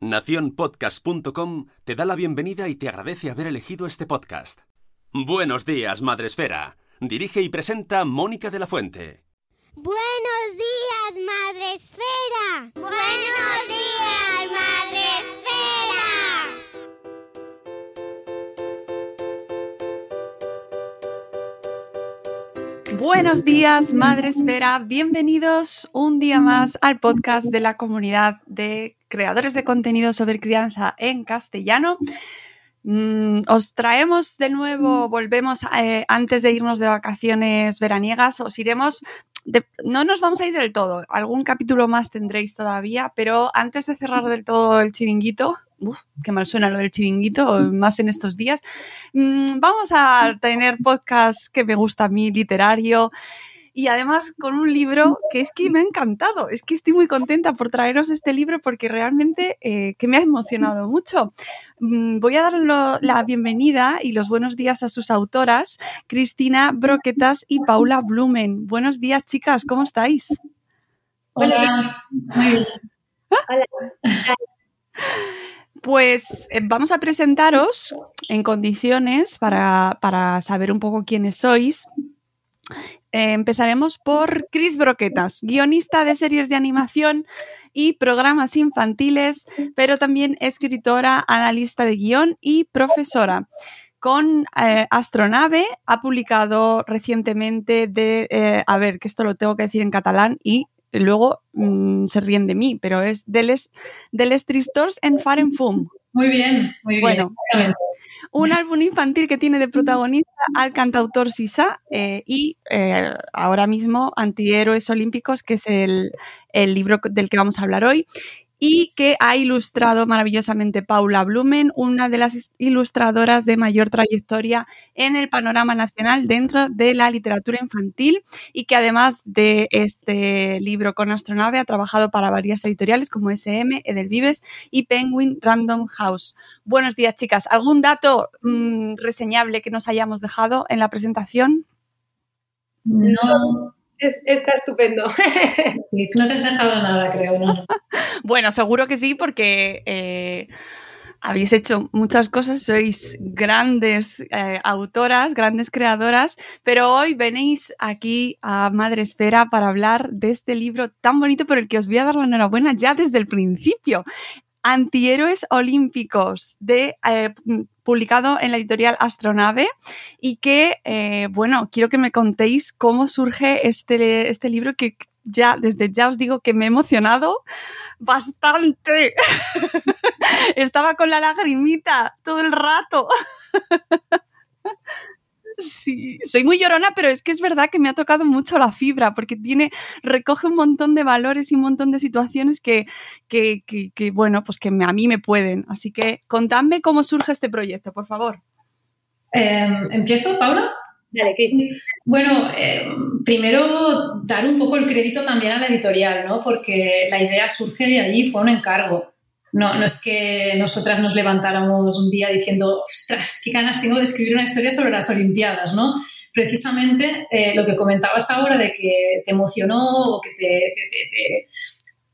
Naciónpodcast.com te da la bienvenida y te agradece haber elegido este podcast. Buenos días, Madresfera. Dirige y presenta Mónica de la Fuente. Buenos días, Madre Esfera. Buenos días, Madre Esfera. Buenos días, Madre Esfera. Bienvenidos un día más al podcast de la comunidad de creadores de contenido sobre crianza en castellano. Mm, os traemos de nuevo, volvemos eh, antes de irnos de vacaciones veraniegas, os iremos, de- no nos vamos a ir del todo, algún capítulo más tendréis todavía, pero antes de cerrar del todo el chiringuito, uf, qué mal suena lo del chiringuito, más en estos días, mm, vamos a tener podcast que me gusta a mí, literario, y además con un libro que es que me ha encantado. Es que estoy muy contenta por traeros este libro porque realmente eh, que me ha emocionado mucho. Mm, Voy a dar la bienvenida y los buenos días a sus autoras, Cristina Broquetas y Paula Blumen. Buenos días, chicas, ¿cómo estáis? Hola, muy bien. Pues eh, vamos a presentaros en condiciones para, para saber un poco quiénes sois. Eh, empezaremos por Cris Broquetas, guionista de series de animación y programas infantiles, pero también escritora, analista de guion y profesora. Con eh, Astronave ha publicado recientemente de, eh, a ver, que esto lo tengo que decir en catalán y luego mm, se ríen de mí, pero es de les, de les tristors en Faren Fum. Muy bien, muy bien. Un álbum infantil que tiene de protagonista al cantautor Sisa eh, y eh, ahora mismo Antihéroes Olímpicos, que es el libro del que vamos a hablar hoy, y que ha ilustrado maravillosamente Paula Blumen, una de las ilustradoras de mayor trayectoria en el panorama nacional dentro de la literatura infantil y que además de este libro con Astronave ha trabajado para varias editoriales como SM, Edelvives y Penguin Random House. Buenos días, chicas. ¿Algún dato mm, reseñable que nos hayamos dejado en la presentación? No, Es- está estupendo. no te has dejado nada, creo. No, no. Bueno, seguro que sí, porque eh, habéis hecho muchas cosas, sois grandes eh, autoras, grandes creadoras, pero hoy venís aquí a Madre Esfera para hablar de este libro tan bonito por el que os voy a dar la enhorabuena ya desde el principio. Antihéroes Olímpicos, de, eh, publicado en la editorial Astronave, y que, eh, bueno, quiero que me contéis cómo surge este, este libro que ya, desde ya os digo que me he emocionado bastante. Estaba con la lagrimita todo el rato. Sí, soy muy llorona, pero es que es verdad que me ha tocado mucho la fibra, porque tiene, recoge un montón de valores y un montón de situaciones que, que, que- que, bueno, pues que me- a mí me pueden. Así que contadme cómo surge este proyecto, por favor. Eh, ¿Empiezo, Paula? Dale, Cristi. Bueno, eh, primero dar un poco el crédito también a la editorial, ¿no? Porque la idea surge de allí, fue un encargo. No, no es que nosotras nos levantáramos un día diciendo, ostras, qué ganas tengo de escribir una historia sobre las Olimpiadas, ¿no? Precisamente eh, lo que comentabas ahora de que te emocionó o que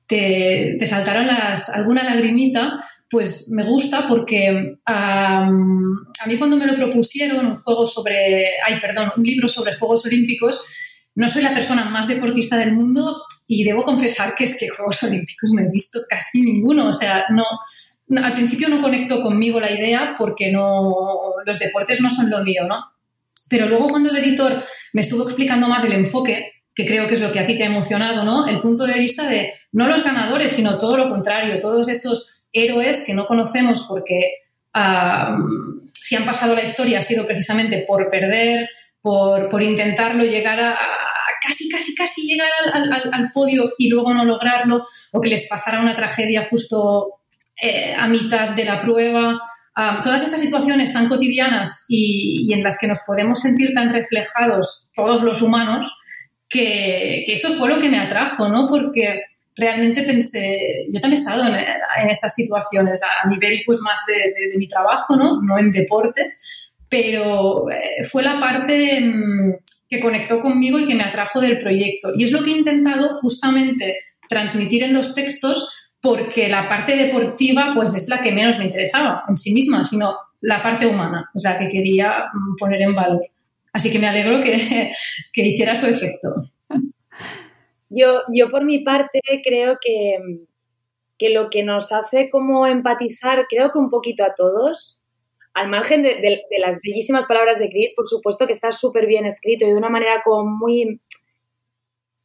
te, te, saltaron las, alguna lagrimita, pues me gusta porque a mí cuando me lo propusieron un juego sobre, ay, perdón, un libro sobre Juegos Olímpicos, no soy la persona más deportista del mundo y debo confesar que es que Juegos Olímpicos no he visto casi ninguno. O sea, no, al principio no conecto conmigo la idea porque no, los deportes no son lo mío, ¿no? Pero luego cuando el editor me estuvo explicando más el enfoque, que creo que es lo que a ti te ha emocionado, ¿no? El punto de vista de no los ganadores, sino todo lo contrario, todos esos héroes que no conocemos porque si han pasado la historia ha sido precisamente por perder, por, por intentarlo llegar a, casi, casi, casi llegar al, podio y luego no lograrlo, o que les pasara una tragedia justo eh, a mitad de la prueba. Ah, todas estas situaciones tan cotidianas y, en las que nos podemos sentir tan reflejados todos los humanos, que, eso fue lo que me atrajo, ¿no? Porque realmente pensé, yo también he estado en, estas situaciones a nivel pues más de, mi trabajo, ¿no? No en deportes, pero eh, fue la parte mm, que conectó conmigo y que me atrajo del proyecto. Y es lo que he intentado justamente transmitir en los textos porque la parte deportiva pues es la que menos me interesaba en sí misma, sino la parte humana es la que quería mm, poner en valor. Así que me alegro que, que hiciera su efecto. Yo, yo por mi parte creo que, que lo que nos hace como empatizar, creo que un poquito a todos, al margen de, las bellísimas palabras de Chris, por supuesto que está súper bien escrito y de una manera como muy,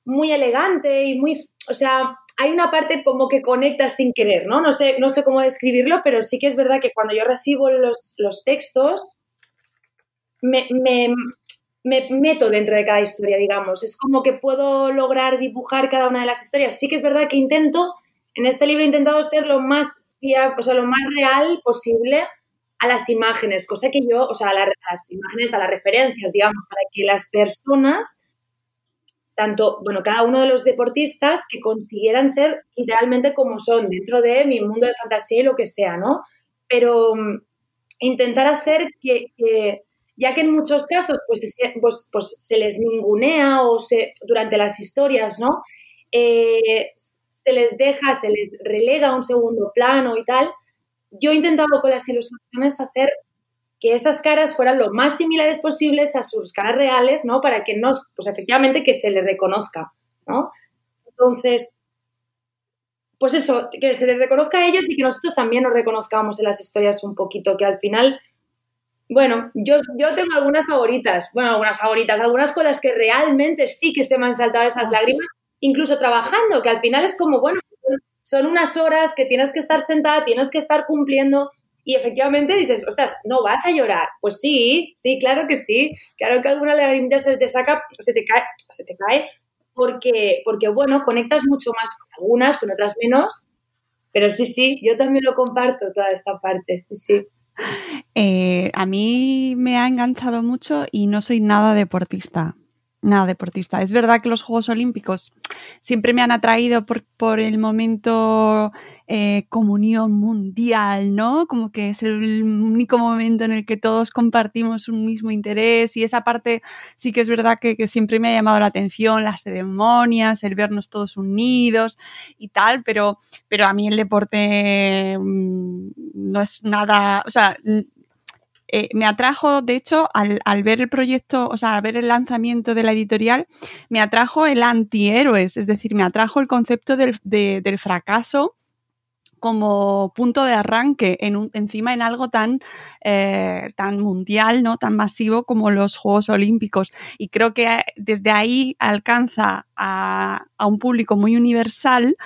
muy elegante y muy, o sea, hay una parte como que conecta sin querer, ¿no? No sé, no sé cómo describirlo, pero sí que es verdad que cuando yo recibo los, textos, me, me, me, meto dentro de cada historia, digamos. Es como que puedo lograr dibujar cada una de las historias. Sí que es verdad que intento, en este libro he intentado ser lo más, o sea, lo más real posible a las imágenes, cosa que yo, o sea, a, las imágenes, a las referencias, digamos, para que las personas, tanto, bueno, cada uno de los deportistas, que consiguieran ser literalmente como son, dentro de mi mundo de fantasía y lo que sea, ¿no? Pero mm, intentar hacer que, ya que en muchos casos pues, pues, pues, se les ningunea o se, durante las historias, ¿no? Eh, se les deja, se les relega a un segundo plano y tal, yo he intentado con las ilustraciones hacer que esas caras fueran lo más similares posibles a sus caras reales, ¿no? Para que nos, pues efectivamente que se les reconozca, ¿no? Entonces, pues eso, que se les reconozca a ellos y que nosotros también nos reconozcamos en las historias un poquito, que al final, bueno, yo, yo tengo algunas favoritas, bueno, algunas favoritas, algunas con las que realmente sí que se me han saltado esas lágrimas, incluso trabajando, que al final es como, bueno, son unas horas que tienes que estar sentada, tienes que estar cumpliendo y efectivamente dices, ostras, ¿no vas a llorar? Pues sí, sí, claro que sí. Claro que alguna lagrimita se te saca, se te cae, se te cae porque, porque, bueno, conectas mucho más con algunas, con otras menos. Pero sí, sí, yo también lo comparto toda esta parte, sí, sí. Eh, a mí me ha enganchado mucho y no soy nada deportista nada deportista. Es verdad que los Juegos Olímpicos siempre me han atraído por, por el momento eh, comunión mundial, ¿no? Como que es el único momento en el que todos compartimos un mismo interés y esa parte sí que es verdad que, siempre me ha llamado la atención, las ceremonias, el vernos todos unidos y tal, pero, pero a mí el deporte mm, no es nada, o sea, eh, me atrajo, de hecho, al, ver el proyecto, o sea, al ver el lanzamiento de la editorial, me atrajo el antihéroes, es decir, me atrajo el concepto del, fracaso como punto de arranque en encima en algo tan, eh, tan mundial, ¿no? tan masivo como los Juegos Olímpicos. Y creo que desde ahí alcanza a, a un público muy universal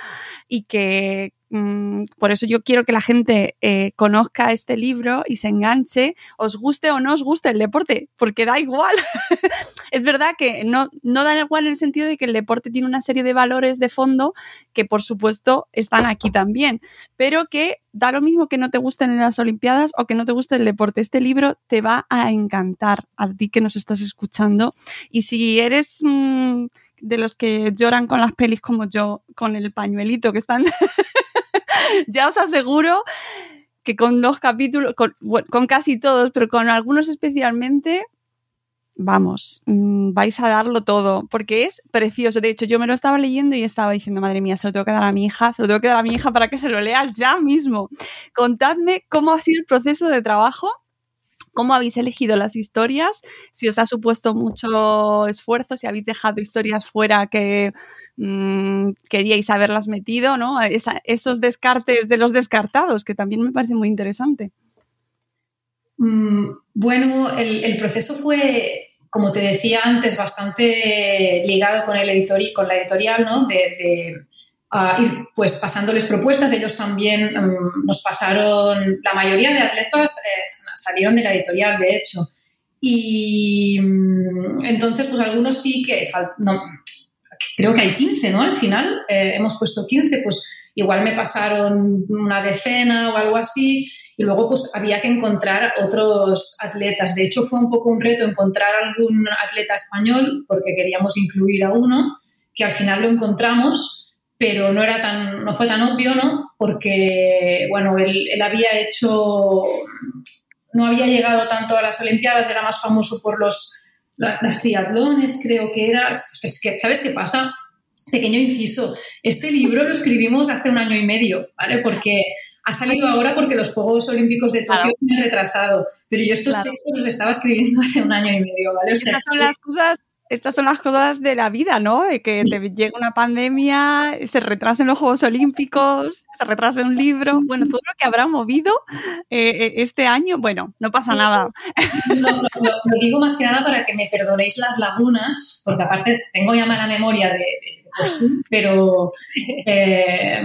y que, Mm, por eso yo quiero que la gente eh, conozca este libro y se enganche, os guste o no os guste el deporte, porque da igual. es verdad que no, no da igual en el sentido de que el deporte tiene una serie de valores de fondo que por supuesto están aquí también, pero que da lo mismo que no te gusten en las Olimpiadas o que no te guste el deporte. Este libro te va a encantar a ti que nos estás escuchando y si eres... Mm, de los que lloran con las pelis como yo, con el pañuelito que están ya os aseguro que con los capítulos, con, casi todos, pero con algunos especialmente, vamos, mm, vais a darlo todo, porque es precioso. De hecho, yo me lo estaba leyendo y estaba diciendo, madre mía, se lo tengo que dar a mi hija, se lo tengo que dar a mi hija para que se lo lea ya mismo. Contadme cómo ha sido el proceso de trabajo cómo habéis elegido las historias, si os ha supuesto mucho esfuerzo, si habéis dejado historias fuera que mmm, queríais haberlas metido, ¿no? Esos descartes de los descartados, que también me parece muy interesante. Mm, bueno, el, proceso fue, como te decía antes, bastante ligado con el editor con la editorial, ¿no? Uh, ir pues pasándoles propuestas. Ellos también um, nos pasaron, la mayoría de atletas eh, salieron de la editorial, de hecho. Y um, entonces, pues algunos sí que, no, creo que hay 15, ¿no? Al final eh, hemos puesto 15, pues igual me pasaron una decena o algo así. Y luego pues había que encontrar otros atletas. De hecho fue un poco un reto encontrar algún atleta español porque queríamos incluir a uno, que al final lo encontramos, pero no era tan, no fue tan obvio, ¿no? Porque, bueno, él, él había hecho, no había llegado tanto a las Olimpiadas, era más famoso por los las triatlones, creo que era. Es que, ¿sabes qué pasa? Pequeño inciso. Este libro lo escribimos hace un año y medio, ¿vale? Porque ha salido ahora porque los Juegos Olímpicos de Tokio me han retrasado, pero yo estos claro. textos los estaba escribiendo hace un año y medio, ¿vale? O sea, Estas son las cosas estas son las cosas de la vida, ¿no? De que te llega una pandemia, se retrasen los Juegos Olímpicos, se retrase un libro, bueno, todo lo que habrá movido eh, este año, bueno, no pasa nada. No, no, lo, lo, digo más que nada para que me perdonéis las lagunas, porque aparte tengo ya mala memoria de, de pues, pero eh,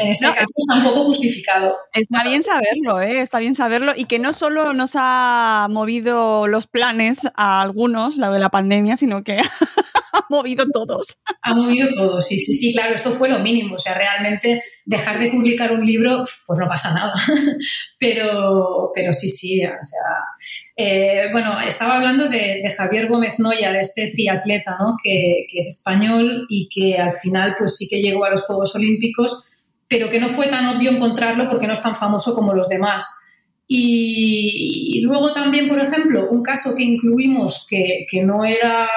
en este no, caso está un poco justificado. Está bien saberlo, ¿eh? está bien saberlo y que no solo nos ha movido los planes a algunos, la de la pandemia, sino que ha movido todos. Ha movido todos, sí, sí, sí, claro, esto fue lo mínimo, o sea, realmente dejar de publicar un libro, pues no pasa nada, pero, pero sí, sí, o sea, eh, bueno, estaba hablando de, de, Javier Gómez Noya, de este triatleta, ¿no? Que, es español y que al final, pues sí que llegó a los Juegos Olímpicos, pero que no fue tan obvio encontrarlo porque no es tan famoso como los demás. Y, luego también, por ejemplo, un caso que incluimos que, no era,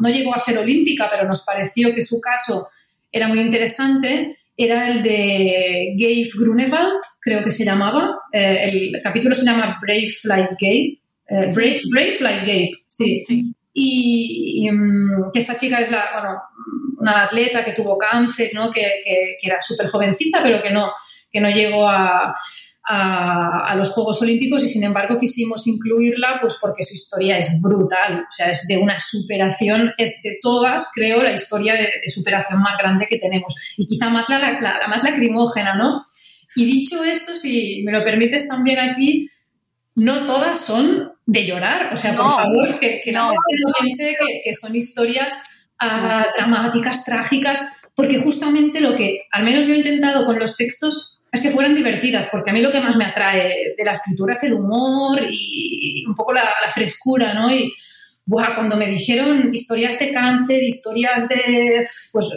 no llegó a ser olímpica, pero nos pareció que su caso era muy interesante, era el de Gabe Grunewald, creo que se llamaba. Eh, el capítulo se llama Brave Flight Gabe. Eh, Brave, Brave, Flight Gabe, sí. sí. Y, y um, que esta chica es la, bueno, una atleta que tuvo cáncer, ¿no? que, que, que era súper jovencita, pero que no, que no llegó a, a, a, los Juegos Olímpicos y sin embargo quisimos incluirla pues porque su historia es brutal, o sea, es de una superación, es de todas, creo, la historia de, de superación más grande que tenemos. Y quizá más la, la, la, más lacrimógena, ¿no? Y dicho esto, si me lo permites también aquí, no todas son de llorar, o sea, no, por favor, que, que no, la gente no piense que, que son historias uh, dramáticas, trágicas, porque justamente lo que al menos yo he intentado con los textos es que fueran divertidas, porque a mí lo que más me atrae de la escritura es el humor y un poco la, la frescura, ¿no? Y buah, cuando me dijeron historias de cáncer, historias de pues,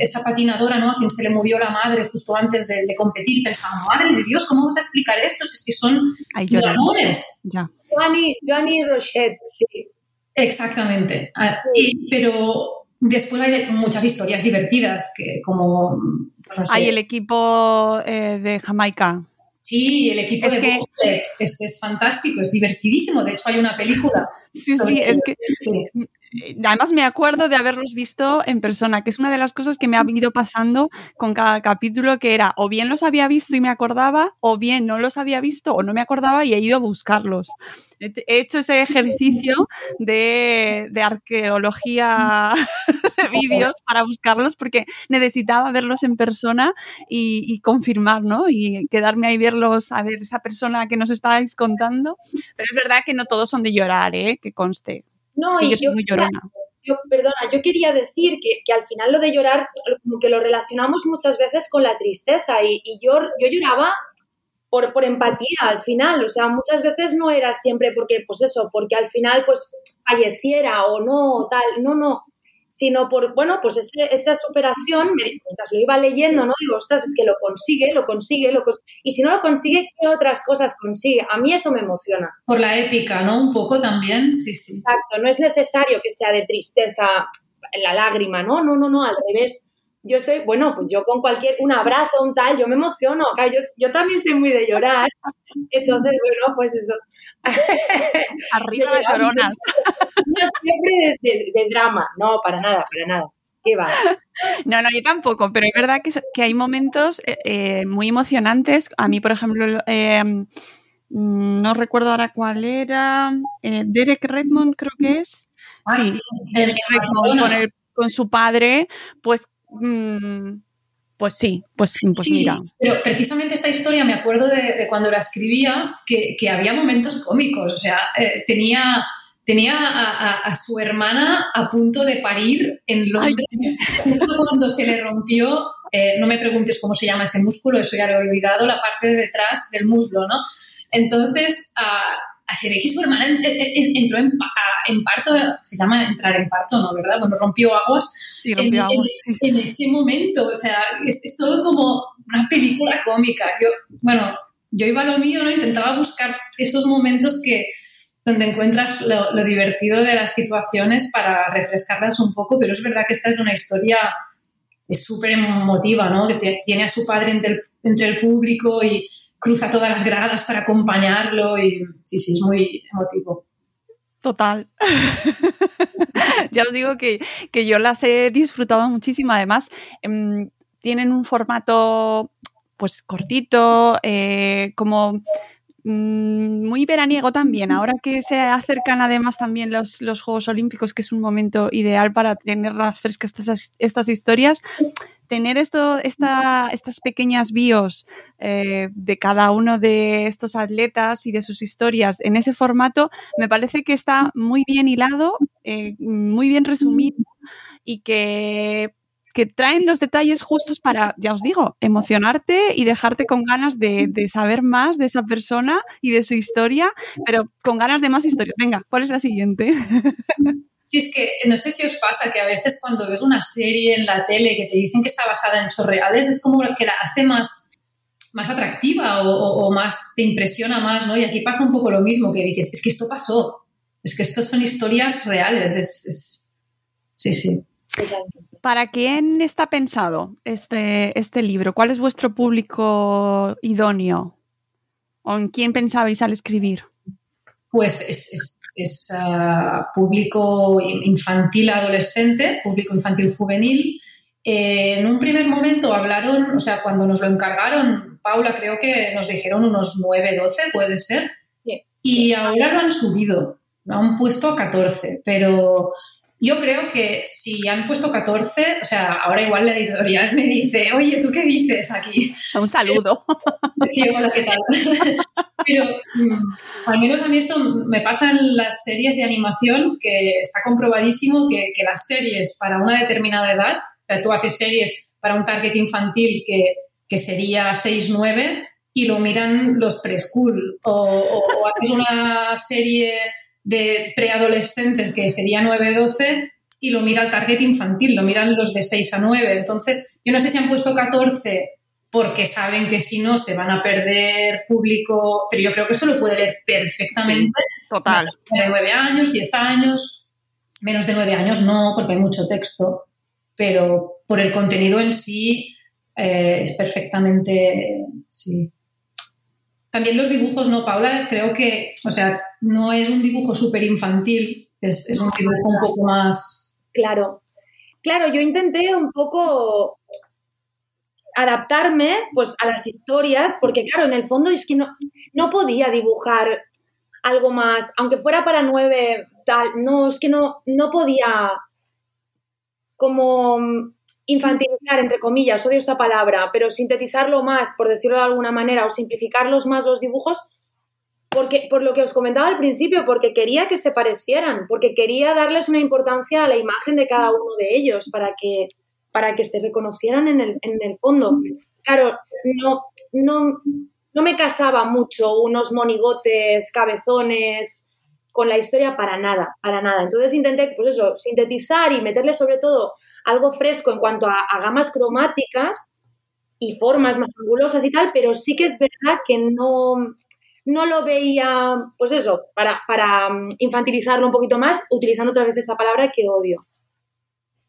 esa patinadora, ¿no? A quien se le murió la madre justo antes de, de competir, pensaba, madre de Dios, ¿cómo vas a explicar esto? Si es que son amores. Ya. Joanny, Joanny Rochette, sí. Exactamente. Ah, y, pero después hay muchas historias divertidas, que como no sé. Hay el equipo eh, de Jamaica. Sí, el equipo es de que... Este es fantástico, es divertidísimo. De hecho, hay una película. Sí, sí, es que. Sí. Además, me acuerdo de haberlos visto en persona, que es una de las cosas que me ha ido pasando con cada capítulo, que era o bien los había visto y me acordaba, o bien no los había visto o no me acordaba y he ido a buscarlos. He hecho ese ejercicio de, de arqueología de vídeos para buscarlos porque necesitaba verlos en persona y, y, confirmar, ¿no? Y quedarme ahí verlos, a ver esa persona que nos estáis contando. Pero es verdad que no todos son de llorar, ¿eh? Que conste. No, es que y yo soy muy llorona. Yo, perdona, yo quería decir que, que, al final lo de llorar, como que lo relacionamos muchas veces con la tristeza y, y yo, yo lloraba por, por, empatía al final, o sea, muchas veces no era siempre porque, pues eso, porque al final pues falleciera o no, o tal, no, no, sino por, bueno, pues ese- esa superación, mientras lo iba leyendo, ¿no? Digo, ostras, es que lo consigue, lo consigue, lo cons- y si no lo consigue, ¿qué otras cosas consigue? A mí eso me emociona. Por la épica, ¿no? Un poco también, sí, sí. Exacto, no es necesario que sea de tristeza la lágrima, ¿no? No, no, no, al revés. Yo soy, bueno, pues yo con cualquier, un abrazo, un tal, yo me emociono. Yo, yo también soy muy de llorar. Entonces, bueno, pues eso. Arriba las lloronas. Yo siempre de, de- de drama. No, para nada, para nada. ¿Qué va? No, no, yo tampoco, pero es verdad que, que hay momentos eh, eh, muy emocionantes. A mí, por ejemplo, eh, mm, no recuerdo ahora cuál era. eh, Derek Redmond, creo que es. Ah, Sí, sí, Derek Redmond Barcelona. con, el- con su padre, pues. mm, pues sí, pues, pues Sí, mira. pero precisamente esta historia me acuerdo de, de cuando la escribía, que, que había momentos cómicos, o sea, eh, tenía, tenía a, a- a su hermana a punto de parir en Londres, justo cuando se le rompió, eh, no me preguntes cómo se llama ese músculo, eso ya lo he olvidado, la parte de detrás del muslo, ¿no? Entonces, a, a que su hermana en- en- en- entró en, pa- en parto, se llama entrar en parto, ¿no? ¿Verdad? Bueno, rompió aguas Sí, en, rompió ese momento. O sea, es, es todo como una película cómica. Yo, bueno, yo iba a lo mío, ¿no? Intentaba buscar esos momentos que donde encuentras lo, lo divertido de las situaciones para refrescarlas un poco, pero es verdad que esta es una historia es súper emotiva, ¿no? Que tiene a su padre entre el, entre el público y cruza todas las gradas para acompañarlo y sí, sí, es muy emotivo. Total. ya os digo que, que yo las he disfrutado muchísimo. Además, em, tienen un formato pues cortito, eh, como muy veraniego también. Ahora que se acercan además también los, los Juegos Olímpicos, que es un momento ideal para tenerlas frescas estas, estas historias, tener esto, esta, estas pequeñas bios eh, de cada uno de estos atletas y de sus historias en ese formato, me parece que está muy bien hilado, eh, muy bien resumido y que, que traen los detalles justos para, ya os digo, emocionarte y dejarte con ganas de, de saber más de esa persona y de su historia, pero con ganas de más historias. Venga, ¿cuál es la siguiente? Sí, es que no sé si os pasa que a veces cuando ves una serie en la tele que te dicen que está basada en hechos reales, es como que la hace más, más atractiva o, más, te impresiona más, ¿no? Y aquí pasa un poco lo mismo, que dices, es que esto pasó, es que estos son historias reales, es... es- Sí, sí. ¿Para quién está pensado este, este libro? ¿Cuál es vuestro público idóneo? ¿O en quién pensabais al escribir? Pues es, es- es, ah, público infantil adolescente, público infantil juvenil. Eh, en un primer momento hablaron, o sea, cuando nos lo encargaron, Paula, creo que nos dijeron unos 9, 12, puede ser. Sí. Y ahora lo han subido, lo han puesto a 14, pero yo creo que si han puesto 14, o sea, ahora igual la editorial me dice, oye, ¿tú qué dices aquí? Un saludo. Sí, hola, ¿qué tal? Pero mm, al menos a mí esto me pasa en las series de animación, que está comprobadísimo que, que las series para una determinada edad, o sea, tú haces series para un target infantil que, que sería 6-9 y lo miran los preschool, o, o, o haces una serie de preadolescentes que sería 9-12 y lo mira el target infantil, lo miran los de 6 a 9. Entonces, yo no sé si han puesto 14 porque saben que si no se van a perder público, pero yo creo que esto lo puede leer perfectamente. Total. Menos de 9 años, 10 años, menos de 9 años no, porque hay mucho texto, pero por el contenido en sí eh, es perfectamente, sí. También los dibujos, ¿no, Paula? Creo que, o sea, no es un dibujo súper infantil, es, es un dibujo un poco más... Claro. Claro, yo intenté un poco adaptarme pues a las historias, porque claro, en el fondo es que no, no podía dibujar algo más, aunque fuera para nueve, tal, no, es que no, no podía como infantilizar, entre comillas, odio esta palabra, pero sintetizarlo más, por decirlo de alguna manera, o simplificarlos más los dibujos, porque, por lo que os comentaba al principio, porque quería que se parecieran, porque quería darles una importancia a la imagen de cada uno de ellos para que, para que se reconocieran en el, en el fondo. Claro, no, no, no me casaba mucho unos monigotes, cabezones, con la historia para nada, para nada. Entonces intenté, pues eso, sintetizar y meterle sobre todo algo fresco en cuanto a, gamas cromáticas y formas más angulosas y tal, pero sí que es verdad que no, no lo veía, pues eso, para, para mm, infantilizarlo un poquito más, utilizando otra vez esta palabra que odio.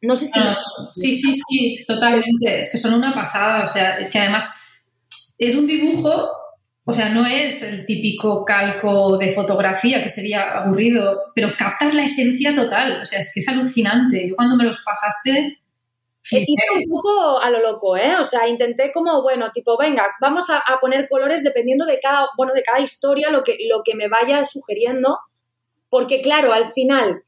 No sé si... sí, sí, sí, totalmente. Es que son una pasada. O sea, es que además es un dibujo, o sea, no es el típico calco de fotografía que sería aburrido, pero captas la esencia total. O sea, es que es alucinante. Yo cuando me los pasaste... Hice un poco a lo loco, ¿eh? O sea, intenté como, bueno, tipo, venga, vamos a, poner colores dependiendo de cada, bueno, de cada historia, lo que, lo que me vaya sugiriendo, porque claro, al final,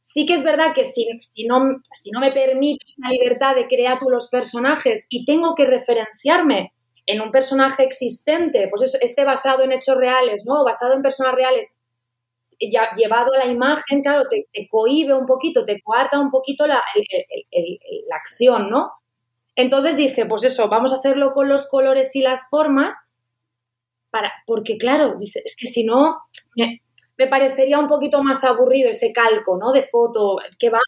Sí que es verdad que si, si, no, si no me permites la libertad de crear tú los personajes y tengo que referenciarme en un personaje existente, pues eso, este basado en hechos reales, ¿no? Basado en personas reales, ya, llevado a la imagen, claro, te, te cohíbe un poquito, te coarta un poquito la, la acción, ¿no? Entonces dije, pues eso, vamos a hacerlo con los colores y las formas, para, porque claro, es que si no, me parecería un poquito más aburrido ese calco, ¿no? De foto, que va,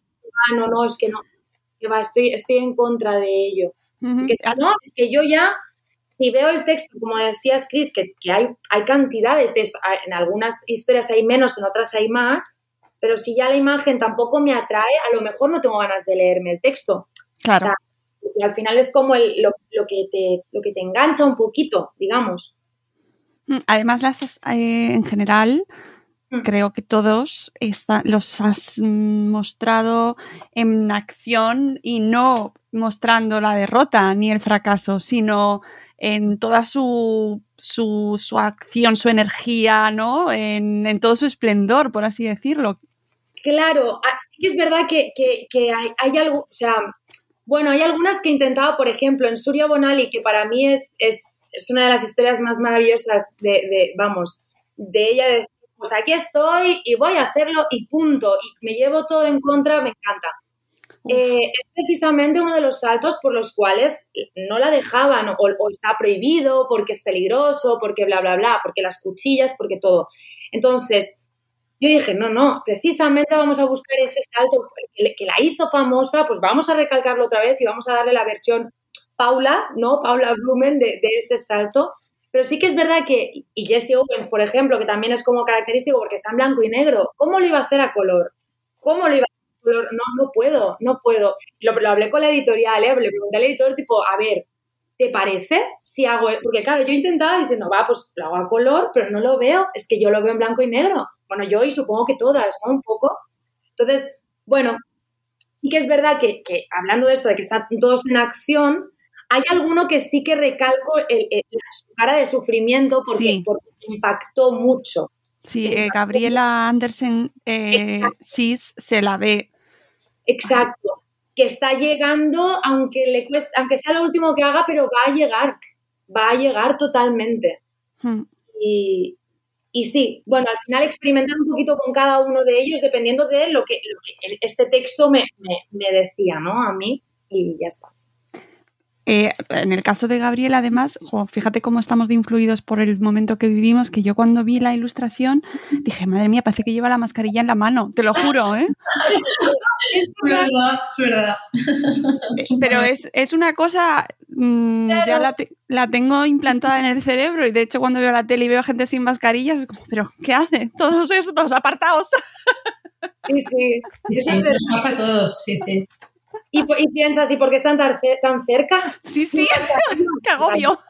no, no, es que no, que va, estoy, estoy en contra de ello. Que si no, es que yo ya, si veo el texto, como decías, Chris, que, que hay, hay cantidad de texto, en algunas historias hay menos, en otras hay más, pero si ya la imagen tampoco me atrae, a lo mejor no tengo ganas de leerme el texto. Claro. y al final es como el, lo, lo, que te, lo que te engancha un poquito, digamos. Mm, además, las, eh, en general, Mm. Creo que todos los has mostrado en acción y no mostrando la derrota ni el fracaso, sino en toda su, su, acción, su energía, ¿no? En, todo su esplendor, por así decirlo. Claro, ah, sí que es verdad que, hay, algo, o sea, bueno, hay algunas que he intentado, por ejemplo, en Surya Bonali, que para mí es, es, una de las historias más maravillosas de, de vamos, de ella de pues aquí estoy y voy a hacerlo y punto. Y me llevo todo en contra, me encanta. Eh, es precisamente uno de los saltos por los cuales no la dejaban o, está prohibido porque es peligroso, porque bla, bla, bla, porque las cuchillas, porque todo. Entonces, yo dije, no, no, precisamente vamos a buscar ese salto que, la hizo famosa, pues vamos a recalcarlo otra vez y vamos a darle la versión Paula, ¿no? Paula Blumen de, ese salto pero sí que es verdad que, y Jesse Owens, por ejemplo, que también es como característico porque está en blanco y negro, ¿cómo lo iba a hacer a color? ¿Cómo lo iba a color? No, no puedo, no puedo. Lo, lo hablé con la editorial, ¿eh? le pregunté al editor, tipo, a ver, ¿te parece si hago.? Porque claro, yo intentaba diciendo, va, pues lo hago a color, pero no lo veo, es que yo lo veo en blanco y negro. Bueno, yo y supongo que todas, ¿no? Un poco. Entonces, bueno, sí que es verdad que, que hablando de esto, de que están todos en acción, hay alguno que sí que recalco el, su cara de sufrimiento porque, impactó mucho. Sí, eh, Gabriela Andersen eh, sí se la ve. Exacto. Que está llegando, aunque le cueste, aunque sea lo último que haga, pero va a llegar. Va a llegar totalmente. Hmm. Y, sí, bueno, al final experimentar un poquito con cada uno de ellos dependiendo de lo que, este texto me, me decía, ¿no? A mí, y ya está. Eh, en el caso de Gabriel, además, fíjate cómo estamos de influidos por el momento que vivimos, que yo cuando vi la ilustración dije, madre mía, parece que lleva la mascarilla en la mano, te lo juro, ¿eh? es verdad, es verdad. Pero es, una cosa, mm, ya la, la, tengo implantada en el cerebro y de hecho cuando veo la tele y veo gente sin mascarillas, es como, pero ¿qué hace? Todos estos apartados. Sí, sí. sí, nos pasa a todos, sí, sí. Y, piensas, ¿y por qué están tan, cerca? Sí, sí, qué agobio.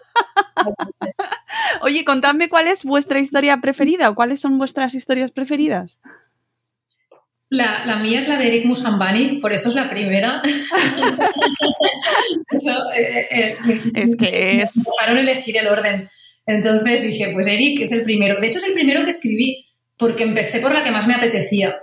Oye, contadme cuál es vuestra historia preferida o cuáles son vuestras historias preferidas. La, mía es la de Eric Musambani, por eso es la primera. Eh, eh, es que es. Me elegir el orden. Entonces dije, pues Eric es el primero. De hecho, es el primero que escribí, porque empecé por la que más me apetecía.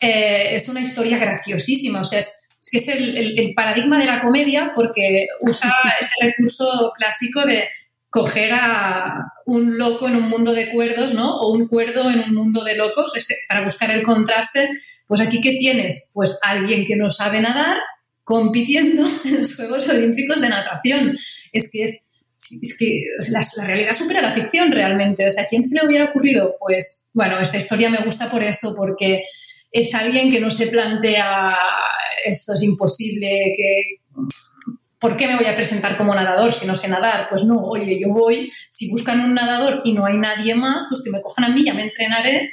Eh, es una historia graciosísima, o sea, es que es el, paradigma de la comedia porque usa ese recurso clásico de coger a un loco en un mundo de cuerdos, ¿no? O un cuerdo en un mundo de locos, para buscar el contraste. Pues aquí, ¿qué tienes? Pues alguien que no sabe nadar compitiendo en los Juegos Olímpicos de natación. Es que es, es que la, la, realidad supera la ficción realmente. O sea, ¿a quién se le hubiera ocurrido? Pues, bueno, esta historia me gusta por eso, porque es alguien que no se plantea esto es imposible, que ¿por qué me voy a presentar como nadador si no sé nadar? Pues no, oye, yo voy, si buscan un nadador y no hay nadie más, pues que me cojan a mí, ya me entrenaré.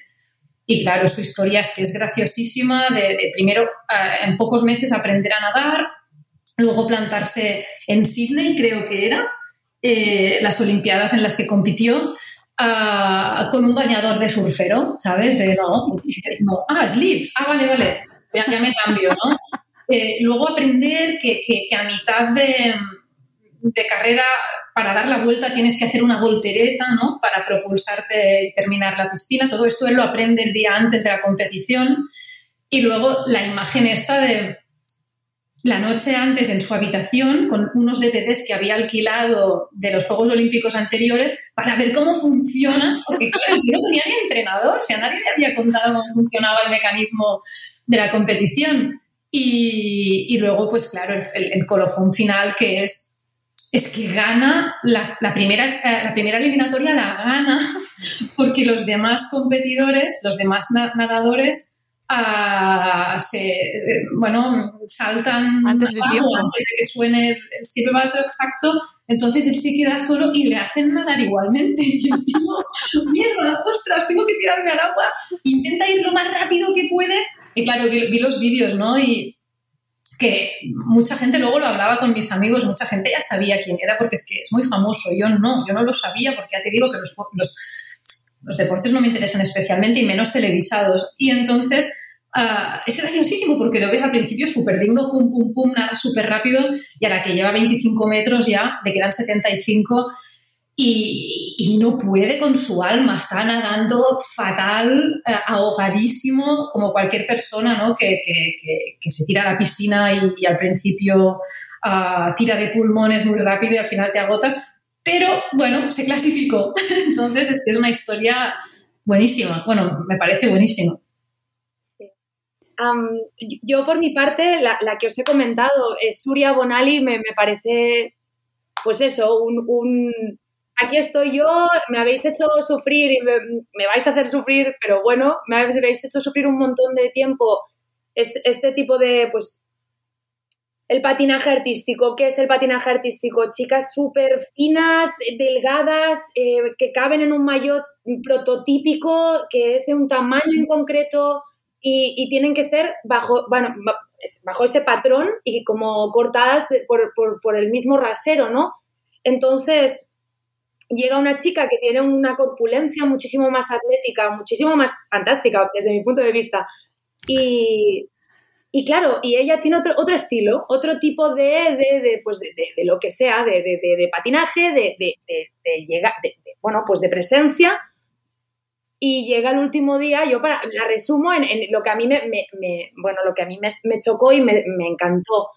Y claro, su historia es que es graciosísima, de, primero en pocos meses aprender a nadar, luego plantarse en Sydney, creo que era, eh, las Olimpiadas en las que compitió, con un bañador de surfero, ¿sabes? De no, no, ah, slips, ah, vale, vale, ya, ya me cambio, ¿no? Eh, luego aprender que, que, a mitad de, de, carrera, para dar la vuelta, tienes que hacer una voltereta, ¿no? Para propulsarte y terminar la piscina. Todo esto él lo aprende el día antes de la competición. Y luego la imagen esta de la noche antes en su habitación con unos DVDs que había alquilado de los Juegos Olímpicos anteriores para ver cómo funciona, porque claro, no tenía ni entrenador, o sea, nadie le había contado cómo funcionaba el mecanismo de la competición. Y, luego, pues claro, el, colofón final que es, es que gana la, primera, eh, la primera eliminatoria, la gana, porque los demás competidores, los demás nadadores, ah, se, eh, bueno, saltan antes de, antes de que suene el, silbato exacto, entonces él se queda solo y le hacen nadar igualmente. Y el tío, mierda, ostras, tengo que tirarme al agua. Intenta ir lo más rápido que puede y claro, vi, los vídeos, ¿no? Y que mucha gente luego lo hablaba con mis amigos, mucha gente ya sabía quién era porque es que es muy famoso. Yo no, yo no lo sabía porque ya te digo que los, los, deportes no me interesan especialmente y menos televisados. Y entonces uh, es graciosísimo porque lo ves al principio súper digno, pum, pum, pum, nada súper rápido y a la que lleva 25 metros ya le quedan 75 y, no puede con su alma, está nadando fatal, eh, ahogadísimo, como cualquier persona ¿no? que, se tira a la piscina y, al principio ah, tira de pulmones muy rápido y al final te agotas, pero bueno, se clasificó. Entonces es que es una historia buenísima, bueno, me parece buenísima. yo por mi parte, la, que os he comentado, es Surya Bonali, me, parece, pues eso, un aquí estoy yo, me habéis hecho sufrir y me, vais a hacer sufrir, pero bueno, me habéis hecho sufrir un montón de tiempo este tipo de, pues, el patinaje artístico. ¿Qué es el patinaje artístico? Chicas súper finas, delgadas, eh, que caben en un maillot prototípico, que es de un tamaño en concreto y, tienen que ser bajo, bueno, bajo ese patrón y como cortadas por, por el mismo rasero, ¿no? Entonces, llega una chica que tiene una corpulencia muchísimo más atlética, muchísimo más fantástica desde mi punto de vista. Y, y claro, y ella tiene otro, otro estilo, otro tipo de, de, de pues de, de, lo que sea, de, patinaje, de, llegar, bueno, pues de presencia. Y llega el último día, yo para, la resumo en, lo que a mí me, me, bueno, lo que a mí me, me chocó y me, encantó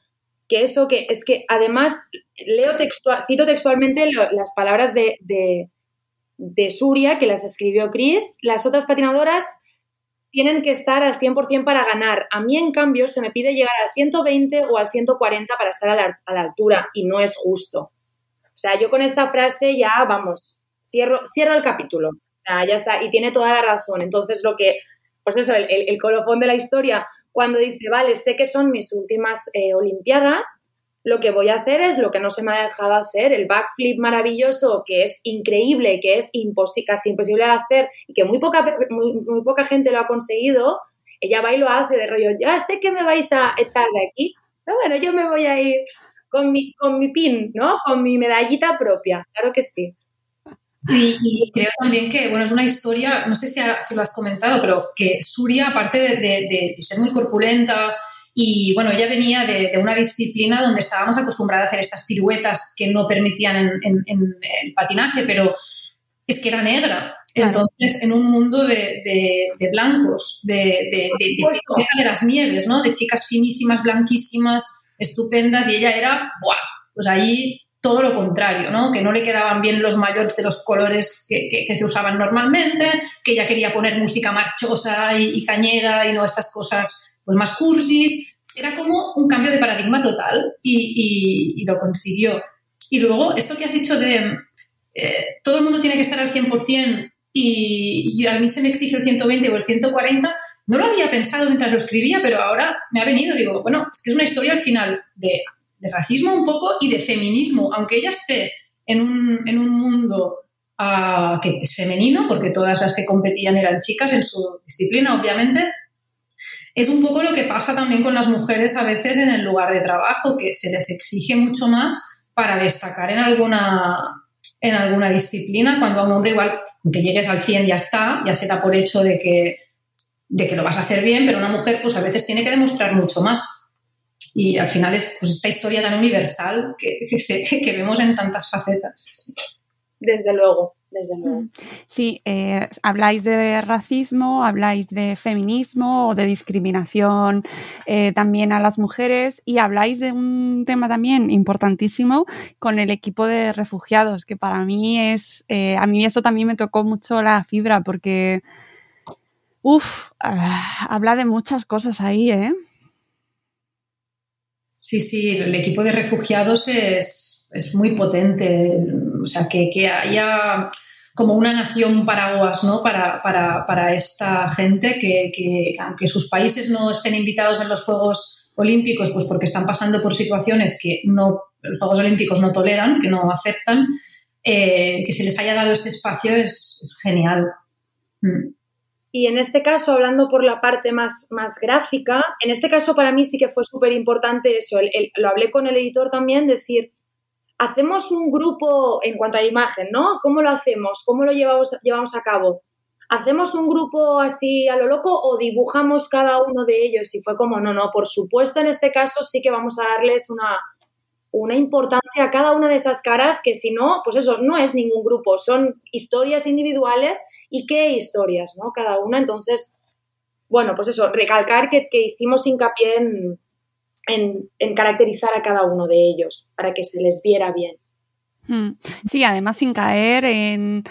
que eso, que es que además leo textual, cito textualmente las palabras de, de, Suria, que las escribió Chris, las otras patinadoras tienen que estar al 100% para ganar. A mí, en cambio, se me pide llegar al 120 o al 140 para estar a la, a la altura y no es justo. O sea, yo con esta frase ya, vamos, cierro, cierro el capítulo. O sea, ya está. Y tiene toda la razón. Entonces, lo que, pues eso, el, el, colofón de la historia cuando dice, vale, sé que son mis últimas eh, Olimpiadas, lo que voy a hacer es lo que no se me ha dejado hacer, el backflip maravilloso, que es increíble, que es casi imposible de hacer y que muy poca, muy, poca gente lo ha conseguido, ella va y lo hace de rollo, ya sé que me vais a echar de aquí, pero bueno, yo me voy a ir con mi, con mi pin, ¿no? Con mi medallita propia, claro que sí. Y, creo también que, bueno, es una historia, no sé si, si lo has comentado, pero que Suria, aparte de, ser muy corpulenta, y bueno, ella venía de, una disciplina donde estábamos acostumbrados a hacer estas piruetas que no permitían en, el patinaje, pero es que era negra. Entonces, en un mundo de, blancos, de, de, las nieves, ¿no? De chicas finísimas, blanquísimas, estupendas, y ella era, ¡buah! Pues ahí todo lo contrario, ¿no? Que no le quedaban bien los mayores de los colores que, se usaban normalmente, que ella quería poner música marchosa y, cañera y no estas cosas pues más cursis. Era como un cambio de paradigma total y, lo consiguió. Y luego, esto que has dicho de eh, todo el mundo tiene que estar al 100% y, y a mí se me exige el 120 o el 140, no lo había pensado mientras lo escribía, pero ahora me ha venido, digo, bueno, es que es una historia al final de, de racismo un poco y de feminismo, aunque ella esté en un, en un mundo uh, que es femenino, porque todas las que competían eran chicas en su disciplina, obviamente, es un poco lo que pasa también con las mujeres a veces en el lugar de trabajo, que se les exige mucho más para destacar en alguna, en alguna disciplina, cuando a un hombre igual, que llegues al 100 ya está, ya se da por hecho de que, de que lo vas a hacer bien, pero una mujer pues a veces tiene que demostrar mucho más. Y al final es pues, esta historia tan universal que, que, vemos en tantas facetas. Desde luego, desde luego. Sí, eh, habláis de racismo, habláis de feminismo o de discriminación eh, también a las mujeres y habláis de un tema también importantísimo con el equipo de refugiados, que para mí es, eh, a mí eso también me tocó mucho la fibra porque, uff, ah, habla de muchas cosas ahí, ¿eh? Sí, sí, el equipo de refugiados es, es muy potente. O sea, que, que, haya como una nación paraguas ¿no? para, para, para esta gente, que, que, aunque sus países no estén invitados en los Juegos Olímpicos, pues porque están pasando por situaciones que no, los Juegos Olímpicos no toleran, que no aceptan, eh, que se les haya dado este espacio es, genial. Mm. Y en este caso, hablando por la parte más, más gráfica, en este caso para mí sí que fue súper importante eso, lo hablé con el editor también, decir, hacemos un grupo en cuanto a imagen, ¿no? ¿Cómo lo hacemos? ¿Cómo lo llevamos, llevamos a cabo? ¿Hacemos un grupo así a lo loco o dibujamos cada uno de ellos? Y fue como, no, no, por supuesto en este caso sí que vamos a darles una, una importancia a cada una de esas caras que si no, pues eso, no es ningún grupo, son historias individuales y qué historias, ¿no? Cada una. Entonces, bueno, pues eso, recalcar que, que hicimos hincapié en, en, en, caracterizar a cada uno de ellos para que se les viera bien. Sí, además sin caer en,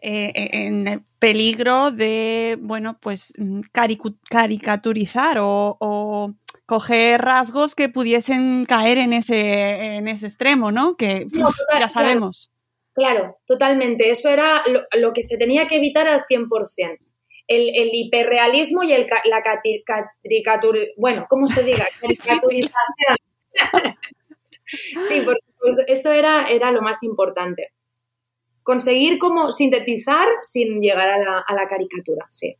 eh, en el peligro de, bueno, pues caricaturizar o, o, coger rasgos que pudiesen caer en ese, en ese extremo, ¿no? Que no, total, ya sabemos. Claro. Claro, totalmente. Eso era lo, lo, que se tenía que evitar al 100%. El, el hiperrealismo y el, la caricatura, bueno, ¿cómo se diga? Caricaturización. sí, por supuesto, eso era, era lo más importante. Conseguir como sintetizar sin llegar a la, a la caricatura, sí.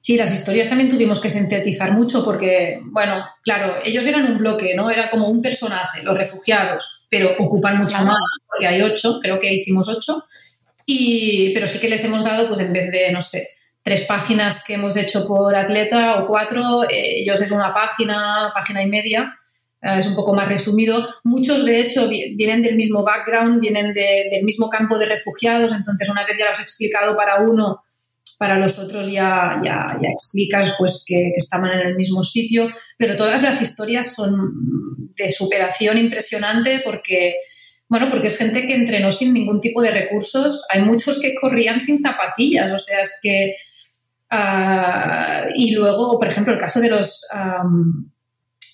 Sí, las historias también tuvimos que sintetizar mucho porque, bueno, claro, ellos eran un bloque, ¿no? Era como un personaje, los refugiados, pero ocupan mucho más, porque hay ocho, creo que hicimos ocho, y, pero sí que les hemos dado, pues en vez de, no sé, tres páginas que hemos hecho por atleta o cuatro, eh, ellos es una página, página y media, eh, es un poco más resumido. Muchos, de hecho, vienen del mismo background, vienen de, del mismo campo de refugiados, entonces una vez ya los he explicado para uno, para los otros ya, ya, ya explicas pues que, que, estaban en el mismo sitio, pero todas las historias son de superación impresionante porque, bueno, porque es gente que entrenó sin ningún tipo de recursos, hay muchos que corrían sin zapatillas, o sea, es que... Uh, y luego, por ejemplo, el caso de los... Um,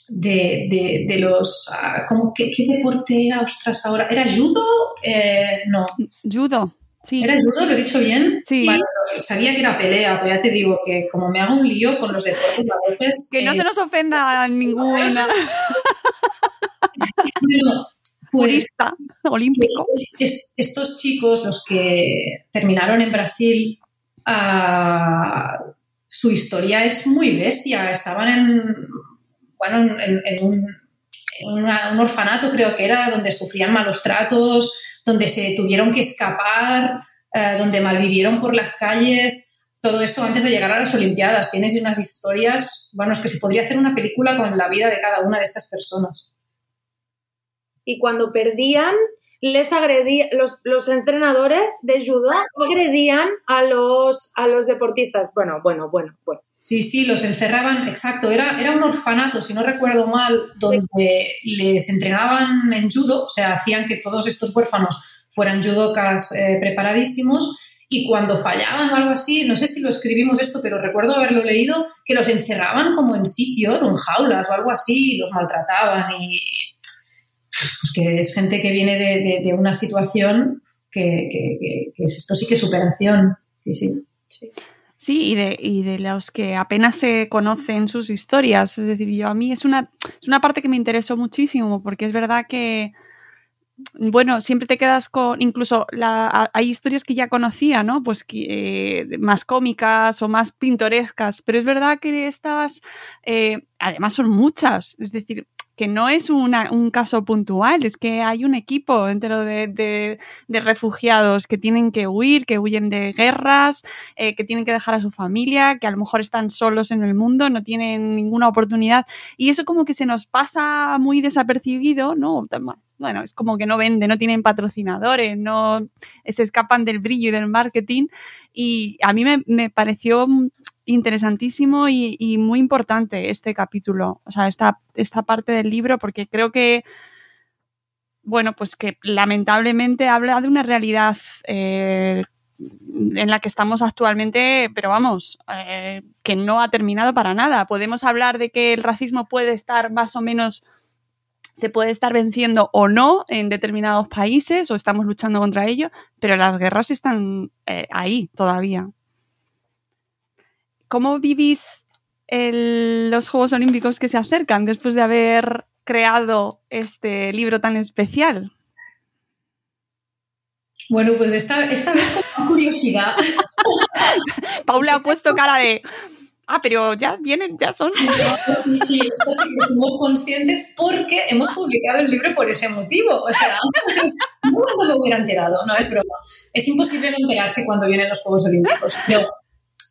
de, de, de, los... Uh, ¿cómo, qué, qué, deporte era? Ostras, ahora... ¿Era judo? Eh, no. Judo. Sí. ¿Era judo? ¿Lo he dicho bien? Sí. Bueno, sabía que era pelea, pero ya te digo que como me hago un lío con los deportes a veces... Que eh, no se nos ofenda ninguna. bueno, pues, olímpico. Es, estos chicos, los que terminaron en Brasil, uh, su historia es muy bestia. Estaban en, bueno, en, un, orfanato, creo que era, donde sufrían malos tratos, donde se tuvieron que escapar, eh, donde malvivieron por las calles, todo esto antes de llegar a las Olimpiadas. Tienes unas historias, bueno, es que se podría hacer una película con la vida de cada una de estas personas. Y cuando perdían, les agredían, los, los, entrenadores de judo agredían a los, a los deportistas. Bueno, bueno, bueno, bueno. Sí, sí, los encerraban, exacto. Era, era un orfanato, si no recuerdo mal, donde sí. les entrenaban en judo, o sea, hacían que todos estos huérfanos fueran judocas eh, preparadísimos. Y cuando fallaban o algo así, no sé si lo escribimos esto, pero recuerdo haberlo leído, que los encerraban como en sitios o en jaulas o algo así, y los maltrataban y que es gente que viene de, de, una situación que, que, que, esto sí que es superación. Sí, sí. sí. y de, y de los que apenas se conocen sus historias. Es decir, yo a mí es una, es una parte que me interesó muchísimo, porque es verdad que, bueno, siempre te quedas con, incluso hay historias que ya conocía, ¿no? Pues eh, más cómicas o más pintorescas, pero es verdad que estas, eh, además son muchas, es decir, que no es un caso puntual, es que hay un equipo entero de, refugiados que tienen que huir, que huyen de guerras, eh, que tienen que dejar a su familia, que a lo mejor están solos en el mundo, no tienen ninguna oportunidad. Y eso como que se nos pasa muy desapercibido, ¿no? Bueno, es como que no vende, no tienen patrocinadores, no se escapan del brillo y del marketing. Y a mí me pareció interesantísimo y, muy importante este capítulo, o sea, esta, esta parte del libro, porque creo que, bueno, pues que lamentablemente habla de una realidad eh, en la que estamos actualmente, pero vamos, eh, que no ha terminado para nada. Podemos hablar de que el racismo puede estar más o menos, se puede estar venciendo o no en determinados países o estamos luchando contra ello, pero las guerras están eh, ahí todavía. ¿Cómo vivís los Juegos Olímpicos que se acercan después de haber creado este libro tan especial? Bueno, pues esta, vez con curiosidad. Paula ha puesto cara de. Ah, pero ya vienen, ya son. Sí, somos conscientes porque hemos publicado el libro por ese motivo. O sea, no me hubiera enterado, no es broma. Es imposible no enterarse cuando vienen los Juegos Olímpicos. Pero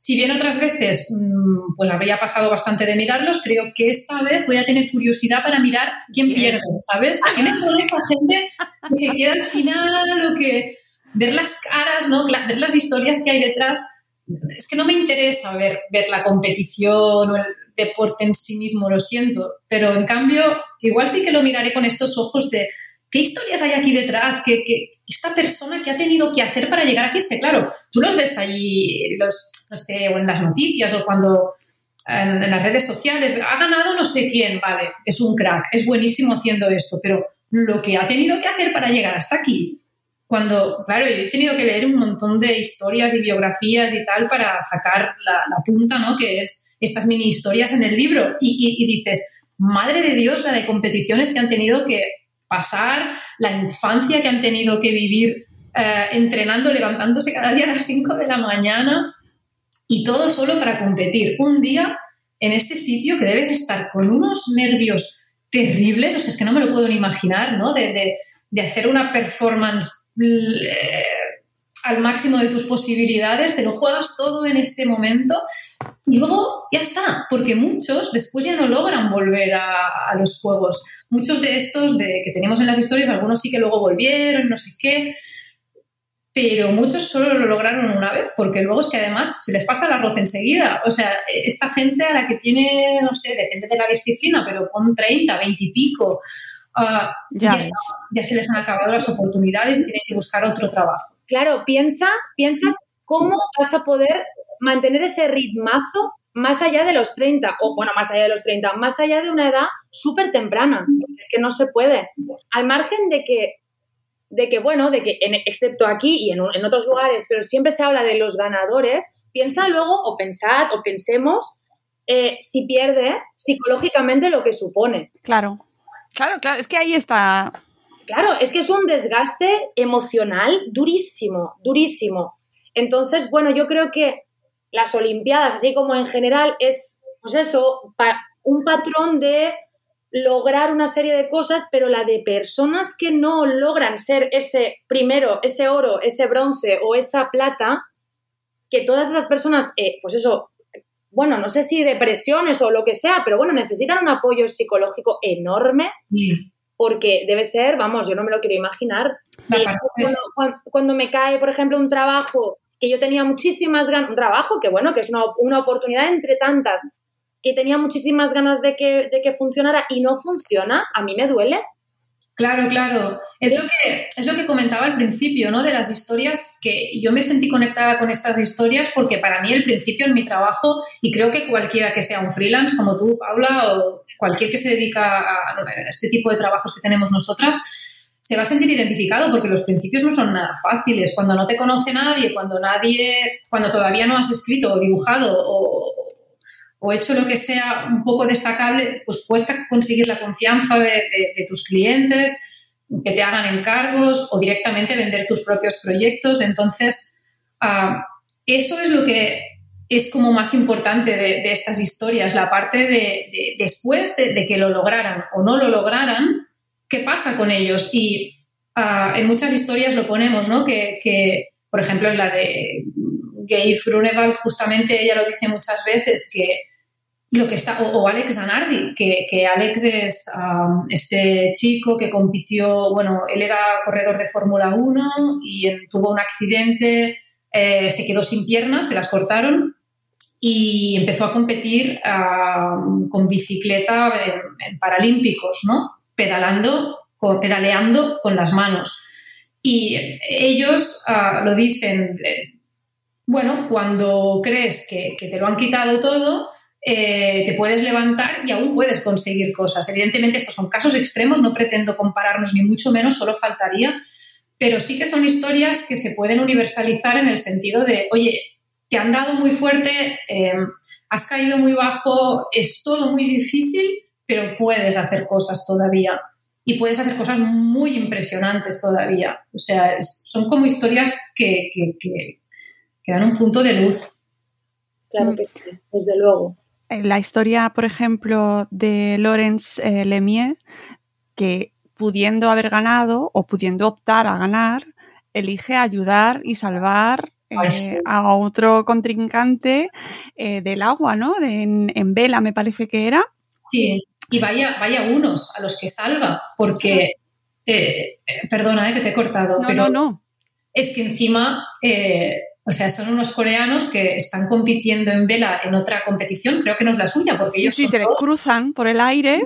si bien otras veces mm, pues habría pasado bastante de mirarlos, creo que esta vez voy a tener curiosidad para mirar quién pierde, ¿sabes? ¿Quiénes son esa gente que se queda al final o que ver las caras, ¿no? ver las historias que hay detrás? Es que no me interesa ver, ver la competición o el deporte en sí mismo, lo siento, pero en cambio igual sí que lo miraré con estos ojos de ¿qué historias hay aquí detrás? ¿Qué, esta persona que ha tenido que hacer para llegar aquí? Es que, claro, tú los ves allí, los, no sé, o en las noticias o cuando en, las redes sociales, ha ganado no sé quién, vale, es un crack, es buenísimo haciendo esto, pero lo que ha tenido que hacer para llegar hasta aquí, cuando, claro, yo he tenido que leer un montón de historias y biografías y tal para sacar la, punta, ¿no? Que es estas mini historias en el libro. y dices, madre de Dios, la de competiciones que han tenido que pasar, la infancia que han tenido que vivir eh, entrenando, levantándose cada día a las 5 de la mañana y todo solo para competir. Un día en este sitio que debes estar con unos nervios terribles, o sea, es que no me lo puedo ni imaginar, ¿no? De, hacer una performance eh, al máximo de tus posibilidades, te lo juegas todo en este momento y luego ya está, porque muchos después ya no logran volver a, los juegos. Muchos de estos de, que tenemos en las historias, algunos sí que luego volvieron, no sé qué, pero muchos solo lo lograron una vez, porque luego es que además se les pasa el arroz enseguida. O sea, esta gente a la que tiene, no sé, depende de la disciplina, pero con 30, 20 y pico, ah, ya, ya, se les han acabado las oportunidades y tienen que buscar otro trabajo. Claro, piensa, piensa cómo vas a poder mantener ese ritmazo más allá de los 30, o bueno, más allá de los 30, más allá de una edad súper temprana. Es que no se puede. Al margen de que, de que bueno, de que excepto aquí y en, en, otros lugares, pero siempre se habla de los ganadores, piensa luego, o pensad, o pensemos, eh, si pierdes psicológicamente lo que supone. Claro, claro, claro, es que ahí está Claro, es que es un desgaste emocional durísimo, durísimo. Entonces, bueno, yo creo que las Olimpiadas, así como en general, es, pues eso, un patrón de lograr una serie de cosas, pero la de personas que no logran ser ese primero, ese oro, ese bronce o esa plata, que todas esas personas, eh, pues eso, bueno, no sé si depresiones o lo que sea, pero bueno, necesitan un apoyo psicológico enorme porque debe ser, vamos, yo no me lo quiero imaginar. cuando, me cae, por ejemplo, un trabajo que yo tenía muchísimas ganas, un trabajo que bueno, que es una, oportunidad entre tantas, que tenía muchísimas ganas de que, de que funcionara y no funciona, a mí me duele. Claro, claro. Es lo, que, es lo que comentaba al principio, ¿no? De las historias que yo me sentí conectada con estas historias porque para mí el principio en mi trabajo, y creo que cualquiera que sea un freelance como tú, Paula, o cualquier que se dedica a este tipo de trabajos que tenemos nosotras, se va a sentir identificado porque los principios no son nada fáciles. Cuando no te conoce nadie, cuando nadie, cuando todavía no has escrito o dibujado o, hecho lo que sea un poco destacable, pues cuesta conseguir la confianza de, tus clientes, que te hagan encargos o directamente vender tus propios proyectos. Entonces, ah, eso es lo que es como más importante de, estas historias, la parte de, después de, que lo lograran o no lo lograran, qué pasa con ellos. Y ah, en muchas historias lo ponemos, ¿no? Que, por ejemplo, en la de Gay Brunewald, justamente ella lo dice muchas veces, que lo que está, o, Alex Zanardi, que, Alex es ah, este chico que compitió, bueno, él era corredor de Fórmula 1 y tuvo un accidente, eh, se quedó sin piernas, se las cortaron y empezó a competir ah, con bicicleta en, paralímpicos, ¿no? Pedalando, pedaleando con las manos. Y ellos ah, lo dicen, eh, bueno, cuando crees que, te lo han quitado todo, eh, te puedes levantar y aún puedes conseguir cosas. Evidentemente, estos son casos extremos, no pretendo compararnos ni mucho menos, solo faltaría, pero sí que son historias que se pueden universalizar en el sentido de, oye, te han dado muy fuerte, em, has caído muy bajo, es todo muy difícil, pero puedes hacer cosas todavía. Y puedes hacer cosas muy impresionantes todavía. O sea, son como historias que, dan un punto de luz. Claro que sí, desde luego. La historia, por ejemplo, de Laurence eh, Lemieux, que pudiendo haber ganado o pudiendo optar a ganar, elige ayudar y salvar eh, a otro contrincante eh, del agua, ¿no? en, vela, me parece que era. Sí, y vaya, vaya unos a los que salva, porque, eh, perdona que te he cortado, no, pero no, no. es que encima, o sea, son unos coreanos que están compitiendo en vela en otra competición, creo que no es la suya, porque ellos sí, se les cruzan por el aire.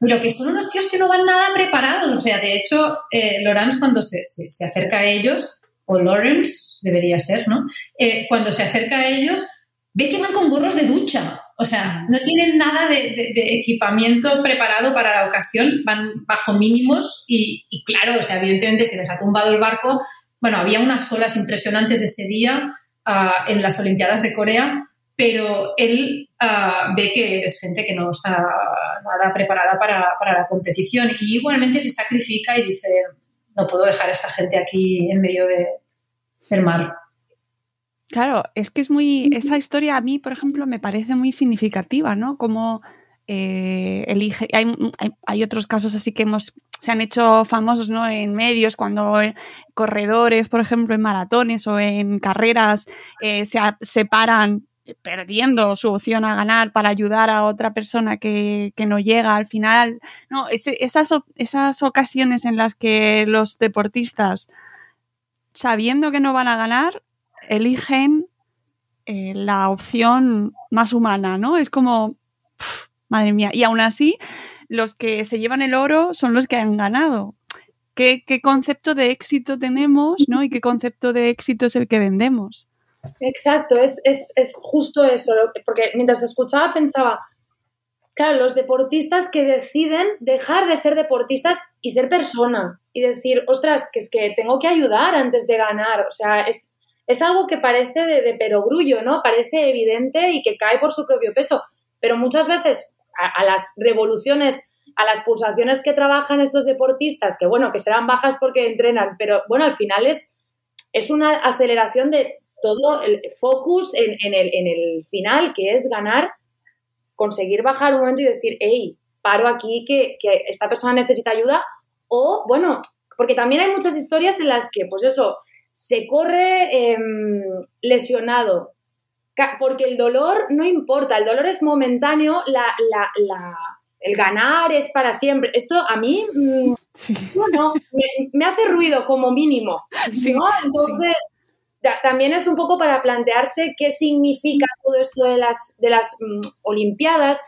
Pero que son unos tíos que no van nada preparados. O sea, de hecho, eh, Laurence cuando se, se, acerca a ellos, o Lawrence debería ser, ¿no? Eh, cuando se acerca a ellos, ve que van con gorros de ducha. O sea, no tienen nada de, equipamiento preparado para la ocasión, van bajo mínimos y, claro, o sea, evidentemente se les ha tumbado el barco. Bueno, había unas olas impresionantes ese día ah, en las Olimpiadas de Corea, pero él ah, ve que es gente que no está nada preparada para, la competición y igualmente se sacrifica y dice, no puedo dejar a esta gente aquí en medio de, del mar. Claro, es que es muy, esa historia a mí, por ejemplo, me parece muy significativa, ¿no? Como eh, elige, hay, hay, otros casos así que hemos, se han hecho famosos ¿no? en medios cuando eh, corredores, por ejemplo, en maratones o en carreras eh, se separan perdiendo su opción a ganar para ayudar a otra persona que, no llega al final. No, esas, esas ocasiones en las que los deportistas, sabiendo que no van a ganar, eligen eh, la opción más humana, ¿no? Es como, madre mía, y aún así, los que se llevan el oro son los que han ganado. ¿Qué, qué concepto de éxito tenemos, ¿no? Y qué concepto de éxito es el que vendemos. Exacto, es, justo eso, porque mientras te escuchaba pensaba, claro, los deportistas que deciden dejar de ser deportistas y ser persona y decir, ostras, que es que tengo que ayudar antes de ganar, o sea, es, es algo que parece de, de, perogrullo, ¿no? Parece evidente y que cae por su propio peso, pero muchas veces a, las revoluciones a las pulsaciones que trabajan estos deportistas, que bueno, que serán bajas porque entrenan, pero bueno, al final es, es una aceleración de todo el focus en, el, final, que es ganar, conseguir bajar un momento y decir, hey, paro aquí que, esta persona necesita ayuda. O, bueno, porque también hay muchas historias en las que, pues eso, se corre em, lesionado, porque el dolor no importa, el dolor es momentáneo, la, el ganar es para siempre. Esto a mí, mm, me, hace ruido como mínimo. Entonces, también es un poco para plantearse qué significa todo esto de las, de las mm, Olimpiadas.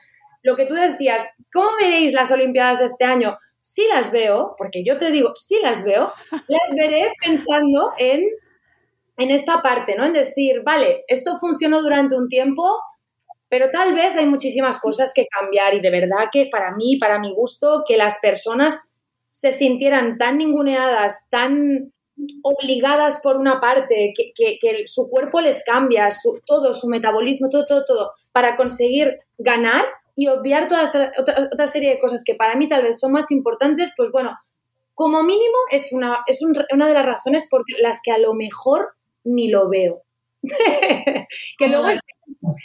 Lo que tú decías, ¿cómo veréis las Olimpiadas de este año? Si las veo, porque yo te digo, si las veo, las veré pensando en, en esta parte, ¿no? En decir, vale, esto funcionó durante un tiempo, Pero tal vez hay muchísimas cosas que cambiar y de verdad que para mí, para mi gusto, que las personas se sintieran tan ninguneadas, tan obligadas por una parte, que, que, su cuerpo les cambia, su, todo, su metabolismo, todo, todo, todo, para conseguir ganar y obviar toda otra, otra, serie de cosas que para mí tal vez son más importantes, pues bueno, como mínimo es una, es una de las razones por las que a lo mejor ni lo veo. que, luego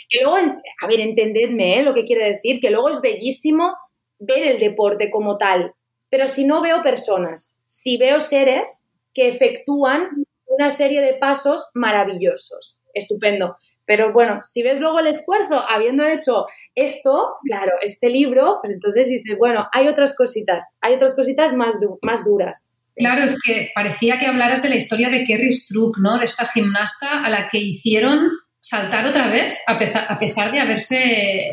que luego, a ver, entendedme ¿eh? lo que quiere decir, que luego es bellísimo ver el deporte como tal, pero si no veo personas, si veo seres que efectúan una serie de pasos maravillosos, estupendo. Pero bueno, si ves luego el esfuerzo habiendo hecho esto, claro, este libro, pues entonces dices, bueno, hay otras cositas, hay otras cositas más, más duras. Claro, es que parecía que hablaras de la historia de Kerry Struck, ¿no? De esta gimnasta a la que hicieron saltar otra vez, a pesar, a pesar de haberse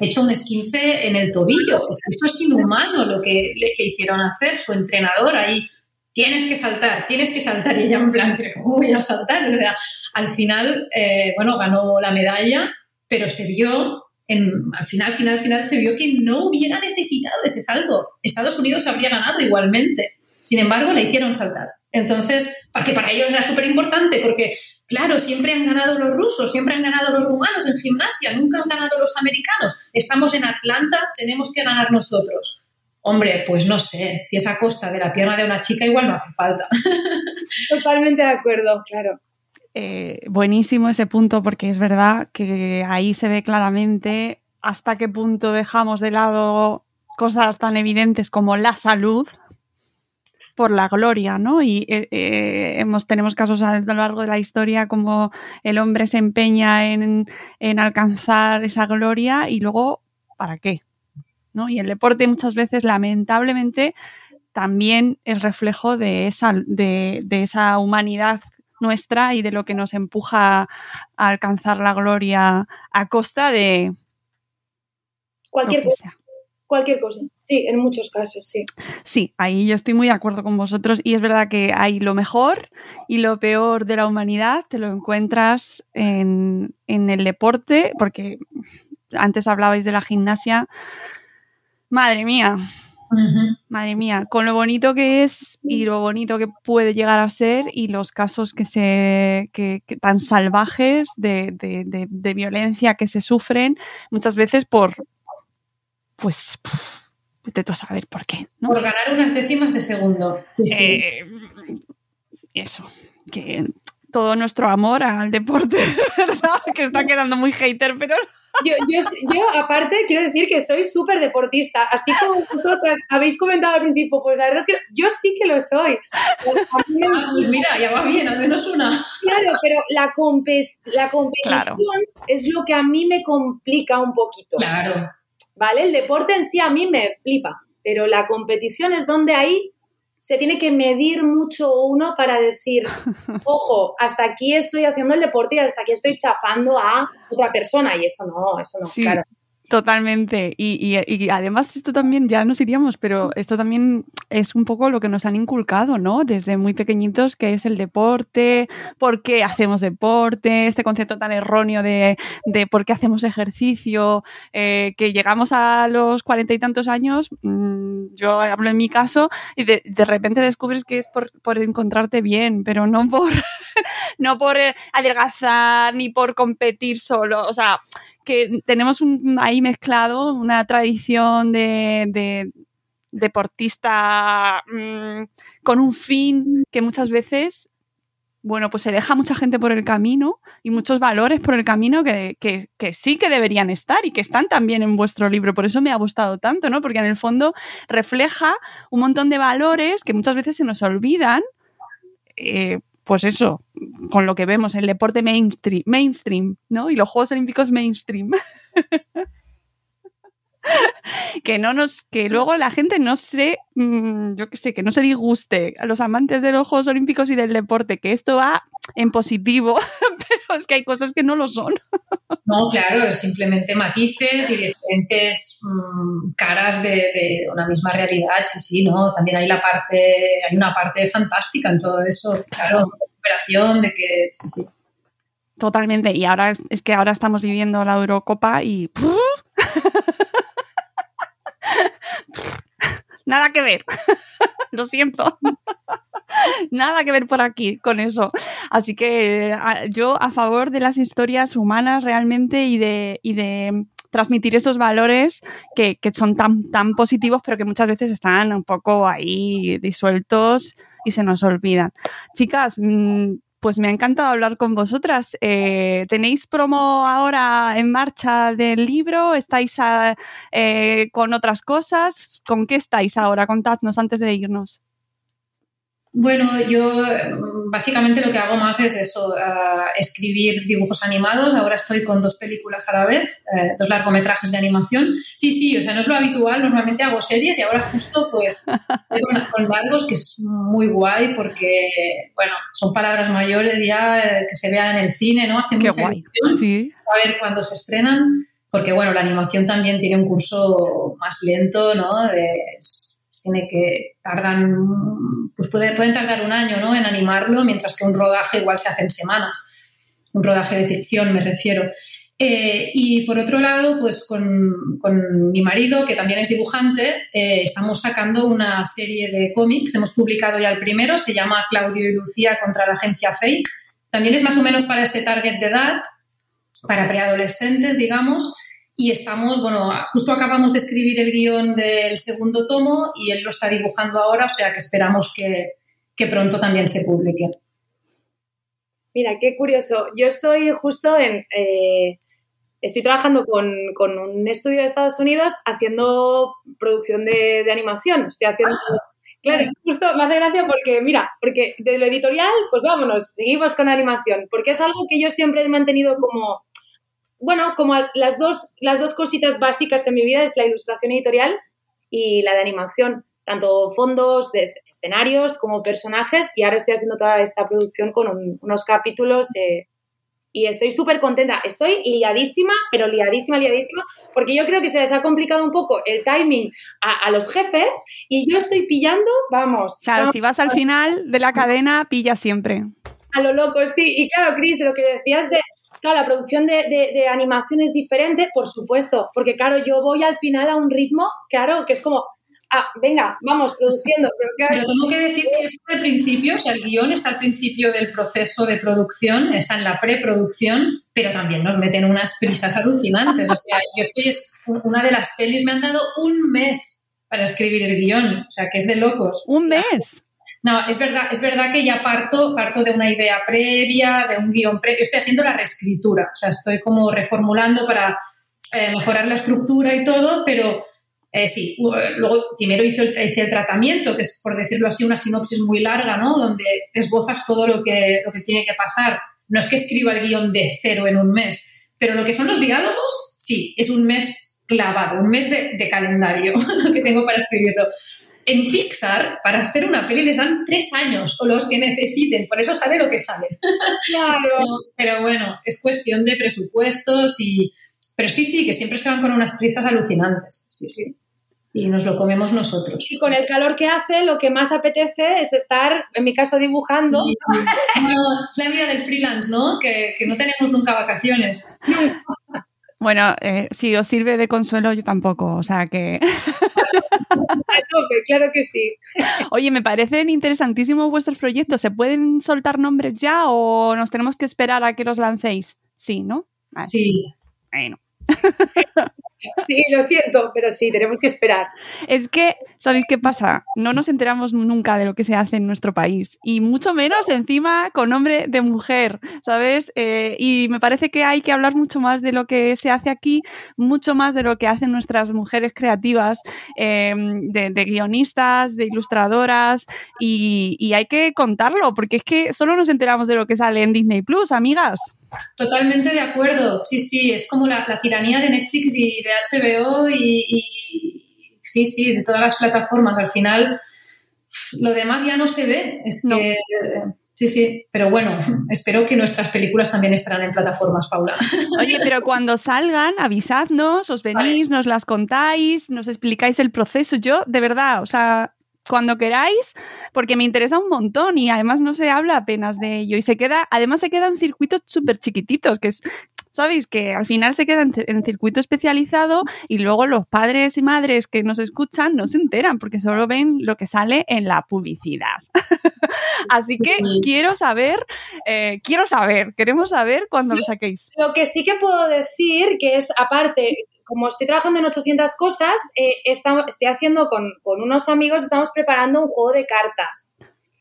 hecho un esquince en el tobillo. Eso es inhumano lo que le, le hicieron hacer. Su entrenador ahí tienes que saltar, tienes que saltar. Y ella en plan, ¿cómo voy a saltar? O sea, al final, eh, bueno, ganó la medalla, pero se vio, en, al final, final, final, se vio que no hubiera necesitado ese salto. Estados Unidos habría ganado igualmente. Sin embargo, le hicieron saltar. Entonces, porque para ellos era súper importante, porque, claro, siempre han ganado los rusos, siempre han ganado los rumanos en gimnasia, nunca han ganado los americanos. Estamos en Atlanta, tenemos que ganar nosotros Hombre, pues no sé, si es a costa de la pierna de una chica, igual no hace falta. Totalmente de acuerdo, claro. Eh, buenísimo ese punto porque es verdad que ahí se ve claramente hasta qué punto dejamos de lado cosas tan evidentes como la salud por la gloria, ¿no? Y eh, eh, hemos, tenemos casos a lo largo de la historia como el hombre se empeña en, en alcanzar esa gloria y luego, ¿para qué? Y el deporte muchas veces, lamentablemente, también es reflejo de esa, de, esa humanidad nuestra y de lo que nos empuja a alcanzar la gloria a costa de cualquier cosa. Cualquier cosa, sí, en muchos casos, sí. Sí, ahí yo estoy muy de acuerdo con vosotros y es verdad que hay lo mejor y lo peor de la humanidad, te lo encuentras en, en el deporte, porque antes hablabais de la gimnasia, Madre mía. Madre mía, con lo bonito que es y lo bonito que puede llegar a ser y los casos que se que, tan salvajes de, violencia que se sufren muchas veces por pues vete tú a saber por qué. Por ganar unas décimas de segundo. Eh, eso, que todo nuestro amor al deporte, ¿verdad? Que está quedando muy hater, pero yo, yo, yo, aparte, quiero decir que soy súper deportista, así como vosotras habéis comentado al principio, pues la verdad es que yo sí que lo soy. Ah, pues mira, ya va bien, al menos una. Claro, pero la, la competición es lo que a mí me complica un poquito. Claro. ¿Vale? El deporte en sí a mí me flipa, pero la competición es donde ahí se tiene que medir mucho uno para decir, ojo, hasta aquí estoy haciendo el deporte y hasta aquí estoy chafando a otra persona. Y eso no, eso no, claro. Totalmente. Y, y, además esto también, ya nos iríamos, pero esto también es un poco lo que nos han inculcado, ¿no? Desde muy pequeñitos, que es el deporte, por qué hacemos deporte, este concepto tan erróneo de, de por qué hacemos ejercicio, eh, que llegamos a los cuarenta y tantos años, mm, yo hablo en mi caso, y de, de repente descubres que es por, por, encontrarte bien, pero no por, no por eh, adelgazar ni por competir solo. O sea, que tenemos un, ahí mezclado una tradición de, deportista mm, con un fin que muchas veces, bueno, pues se deja mucha gente por el camino y muchos valores por el camino que, que, sí que deberían estar y que están también en vuestro libro. Por eso me ha gustado tanto, ¿no? Porque en el fondo refleja un montón de valores que muchas veces se nos olvidan. Eh, pues eso, con lo que vemos, el deporte mainstream, mainstream ¿no? Y los Juegos Olímpicos mainstream. que no nos, que luego la gente no se, mm, yo qué sé, que no se disguste a los amantes de los Juegos Olímpicos y del deporte, que esto va en positivo, pero es que hay cosas que no lo son. no, claro, es simplemente matices y diferentes mm, caras de, una misma realidad, sí, sí, ¿no? También hay la parte, hay una parte fantástica en todo eso, claro, de recuperación, de que, sí, sí. Totalmente. Y ahora es, es que ahora estamos viviendo la Eurocopa y. Nada que ver. Lo siento. Nada que ver por aquí con eso. Así que a- yo a favor de las historias humanas realmente y de, y de transmitir esos valores que, que son tan, tan positivos, pero que muchas veces están un poco ahí disueltos y se nos olvidan. Chicas, mm, pues me ha encantado hablar con vosotras. Eh, ¿Tenéis promo ahora en marcha del libro? ¿Estáis a- eh, con otras cosas? ¿Con qué estáis ahora? Contadnos antes de irnos. Bueno, yo eh, básicamente lo que hago más es eso, eh, escribir dibujos animados. Ahora estoy con dos películas a la vez, eh, dos largometrajes de animación. Sí, sí, o sea, no es lo habitual, normalmente hago series y ahora justo pues con, con largos, que es muy guay porque, bueno, son palabras mayores ya eh, que se vean en el cine, ¿no? Hace Qué mucha guay. Sí. a ver cuándo se estrenan, porque bueno, la animación también tiene un curso más lento, ¿no? De- es- tiene que tardan, pues puede- pueden tardar un año, ¿no? En animarlo, mientras que un rodaje igual se hace en semanas. Un rodaje de ficción, me refiero. Eh, y por otro lado, pues con, con mi marido, que también es dibujante, eh, estamos sacando una serie de cómics. Hemos publicado ya el primero, se llama Claudio y Lucía contra la agencia Fake. También es más o menos para este target de edad, para preadolescentes, digamos. Y estamos, bueno, justo acabamos de escribir el guion del segundo tomo y él lo está dibujando ahora, o sea que esperamos que, que pronto también se publique. Mira, qué curioso. Yo estoy justo en... eh, estoy trabajando con, con un estudio de Estados Unidos haciendo producción de, de animación. Estoy haciendo... Claro, justo me hace gracia porque, mira, porque de lo editorial, pues vámonos, seguimos con animación, porque es algo que yo siempre he mantenido como, bueno, como las dos, las dos cositas básicas en mi vida es la ilustración editorial y la de animación, tanto fondos de esc- escenarios como personajes, y ahora estoy haciendo toda esta producción con un- unos capítulos eh, y estoy súper contenta. Estoy liadísima, pero liadísima, liadísima, porque yo creo que se les ha complicado un poco el timing a, a los jefes y yo estoy pillando, vamos, Claro, vamos, si vas al final de la cadena, pilla siempre. a lo loco, sí. Y claro, Cris, lo que decías de, claro, la producción de, de- de animación es diferente, por supuesto, porque claro, yo voy al final a un ritmo, claro, que es como, ah, venga, vamos, produciendo, pero claro, tengo que decir que esto al principio, o sea, el guion está al principio del proceso de producción, está en la preproducción, pero también nos meten unas prisas alucinantes. O sea, yo estoy, es una de las pelis me han dado un mes para escribir el guion, o sea, que es de locos. Un mes. No, es verdad, es verdad que ya parto, parto de una idea previa, de un guion previo. Estoy haciendo la reescritura, o sea, estoy como reformulando para eh, mejorar la estructura y todo, pero eh, sí, eh, luego primero hice el, hice el tratamiento, que es, por decirlo así, una sinopsis muy larga, ¿no? Donde esbozas todo lo que, lo que tiene que pasar. No es que escriba el guion de cero en un mes, pero lo que son los diálogos, sí, es un mes clavado, un mes de, de calendario que tengo para escribirlo. En Pixar, para hacer una peli les dan tres años o los que necesiten, por eso sale lo que sale. claro. Pero, pero bueno, es cuestión de presupuestos y... Pero sí, sí, que siempre se van con unas prisas alucinantes, sí, sí. Y nos lo comemos nosotros. Y con el calor que hace, lo que más apetece es estar, en mi caso, dibujando. Bueno, es la vida del freelance, ¿no? Que, que no tenemos nunca vacaciones. Bueno, eh, si os sirve de consuelo, yo tampoco. O sea que. A tope, claro que sí. Oye, me parecen interesantísimos vuestros proyectos. ¿Se pueden soltar nombres ya o nos tenemos que esperar a que los lancéis? Sí, ¿no? Sí. Bueno. Sí, lo siento, pero sí, tenemos que esperar. Es que, ¿sabéis qué pasa? No nos enteramos nunca de lo que se hace en nuestro país. Y mucho menos encima con nombre de mujer, ¿sabes? Eh, y me parece que hay que hablar mucho más de lo que se hace aquí, mucho más de lo que hacen nuestras mujeres creativas, eh, de, guionistas, de ilustradoras, y hay que contarlo, porque es que solo nos enteramos de lo que sale en Disney Plus, amigas. Totalmente de acuerdo, sí, sí, es como la, la tiranía de Netflix y de HBO y, y- sí, sí, de todas las plataformas. Al final, lo demás ya no se ve, es No. que... Sí, sí, pero bueno, espero que nuestras películas también estarán en plataformas, Paula. Oye, pero cuando salgan, avisadnos, os venís, nos las contáis, nos explicáis el proceso. Yo, de verdad, o sea, cuando queráis, porque me interesa un montón y además no se habla apenas de ello. Y se queda, además se quedan circuitos súper chiquititos, que es ¿sabéis? Que al final se queda en, circuito especializado y luego los padres y madres que nos escuchan no se enteran porque solo ven lo que sale en la publicidad. Así que quiero saber, eh, quiero saber, queremos saber cuándo lo saquéis. Lo que sí que puedo decir, que es aparte, como estoy trabajando en 800 cosas, eh, estoy haciendo con, unos amigos, estamos preparando un juego de cartas.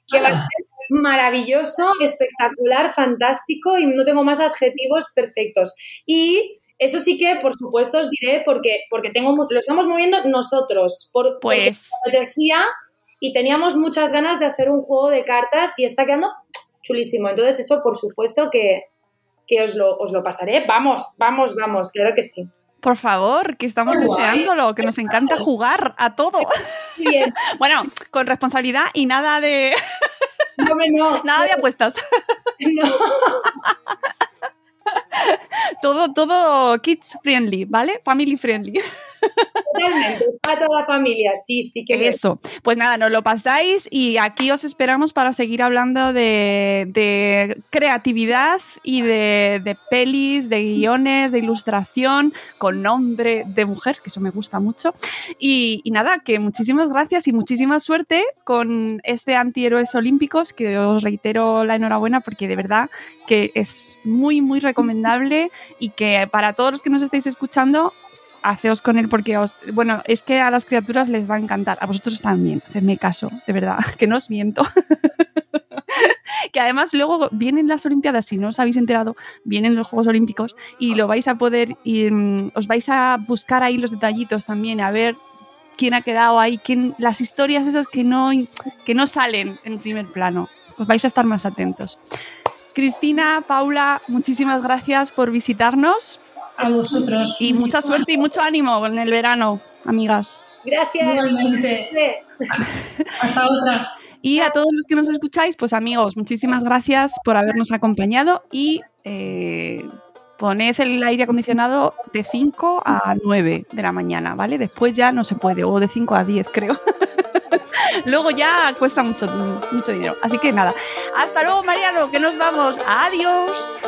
Que va a ah. ser maravilloso, espectacular, fantástico y no tengo más adjetivos perfectos. Y eso sí que, por supuesto, os diré porque, porque tengo, lo estamos moviendo nosotros. Por, pues. Porque decía y teníamos muchas ganas de hacer un juego de cartas y está quedando chulísimo. Entonces, eso, por supuesto, que, que os, lo, os lo pasaré. Vamos, vamos, vamos, claro que sí. Por favor, que estamos deseándolo, que nos encanta jugar a todo. Bien. bueno, con responsabilidad y nada de. No, no. Nada de apuestas. No. todo, todo kids friendly, ¿vale? Family friendly. Totalmente, para toda la familia, sí, sí que. Eso. Pues nada, nos lo pasáis y aquí os esperamos para seguir hablando de, creatividad y de, pelis, de guiones, de ilustración con nombre de mujer, que eso me gusta mucho. Y, nada, que muchísimas gracias y muchísima suerte con este antihéroes olímpicos, que os reitero la enhorabuena porque de verdad que es muy, muy recomendable y que para todos los que nos estáis escuchando, haceos con él porque os, bueno, es que a las criaturas les va a encantar, a vosotros también, hacedme caso, de verdad, que no os miento. que además luego vienen las Olimpiadas, si no os habéis enterado, vienen los Juegos Olímpicos y lo vais a poder, y, mm, os vais a buscar ahí los detallitos también, a ver quién ha quedado ahí, quién, las historias esas que no, que no salen en primer plano. Os vais a estar más atentos. Cristina, Paula, muchísimas gracias por visitarnos. A vosotros. Y mucha suerte y mucho ánimo en el verano, amigas. Gracias. Igualmente. Hasta otra. Y a todos los que nos escucháis, pues amigos, muchísimas gracias por habernos acompañado y eh, poned el aire acondicionado de 5 a 9 de la mañana, ¿vale? Después ya no se puede, o de 5 a 10 creo. luego ya cuesta mucho, mucho dinero. Así que nada, hasta luego Mariano, que nos vamos. Adiós.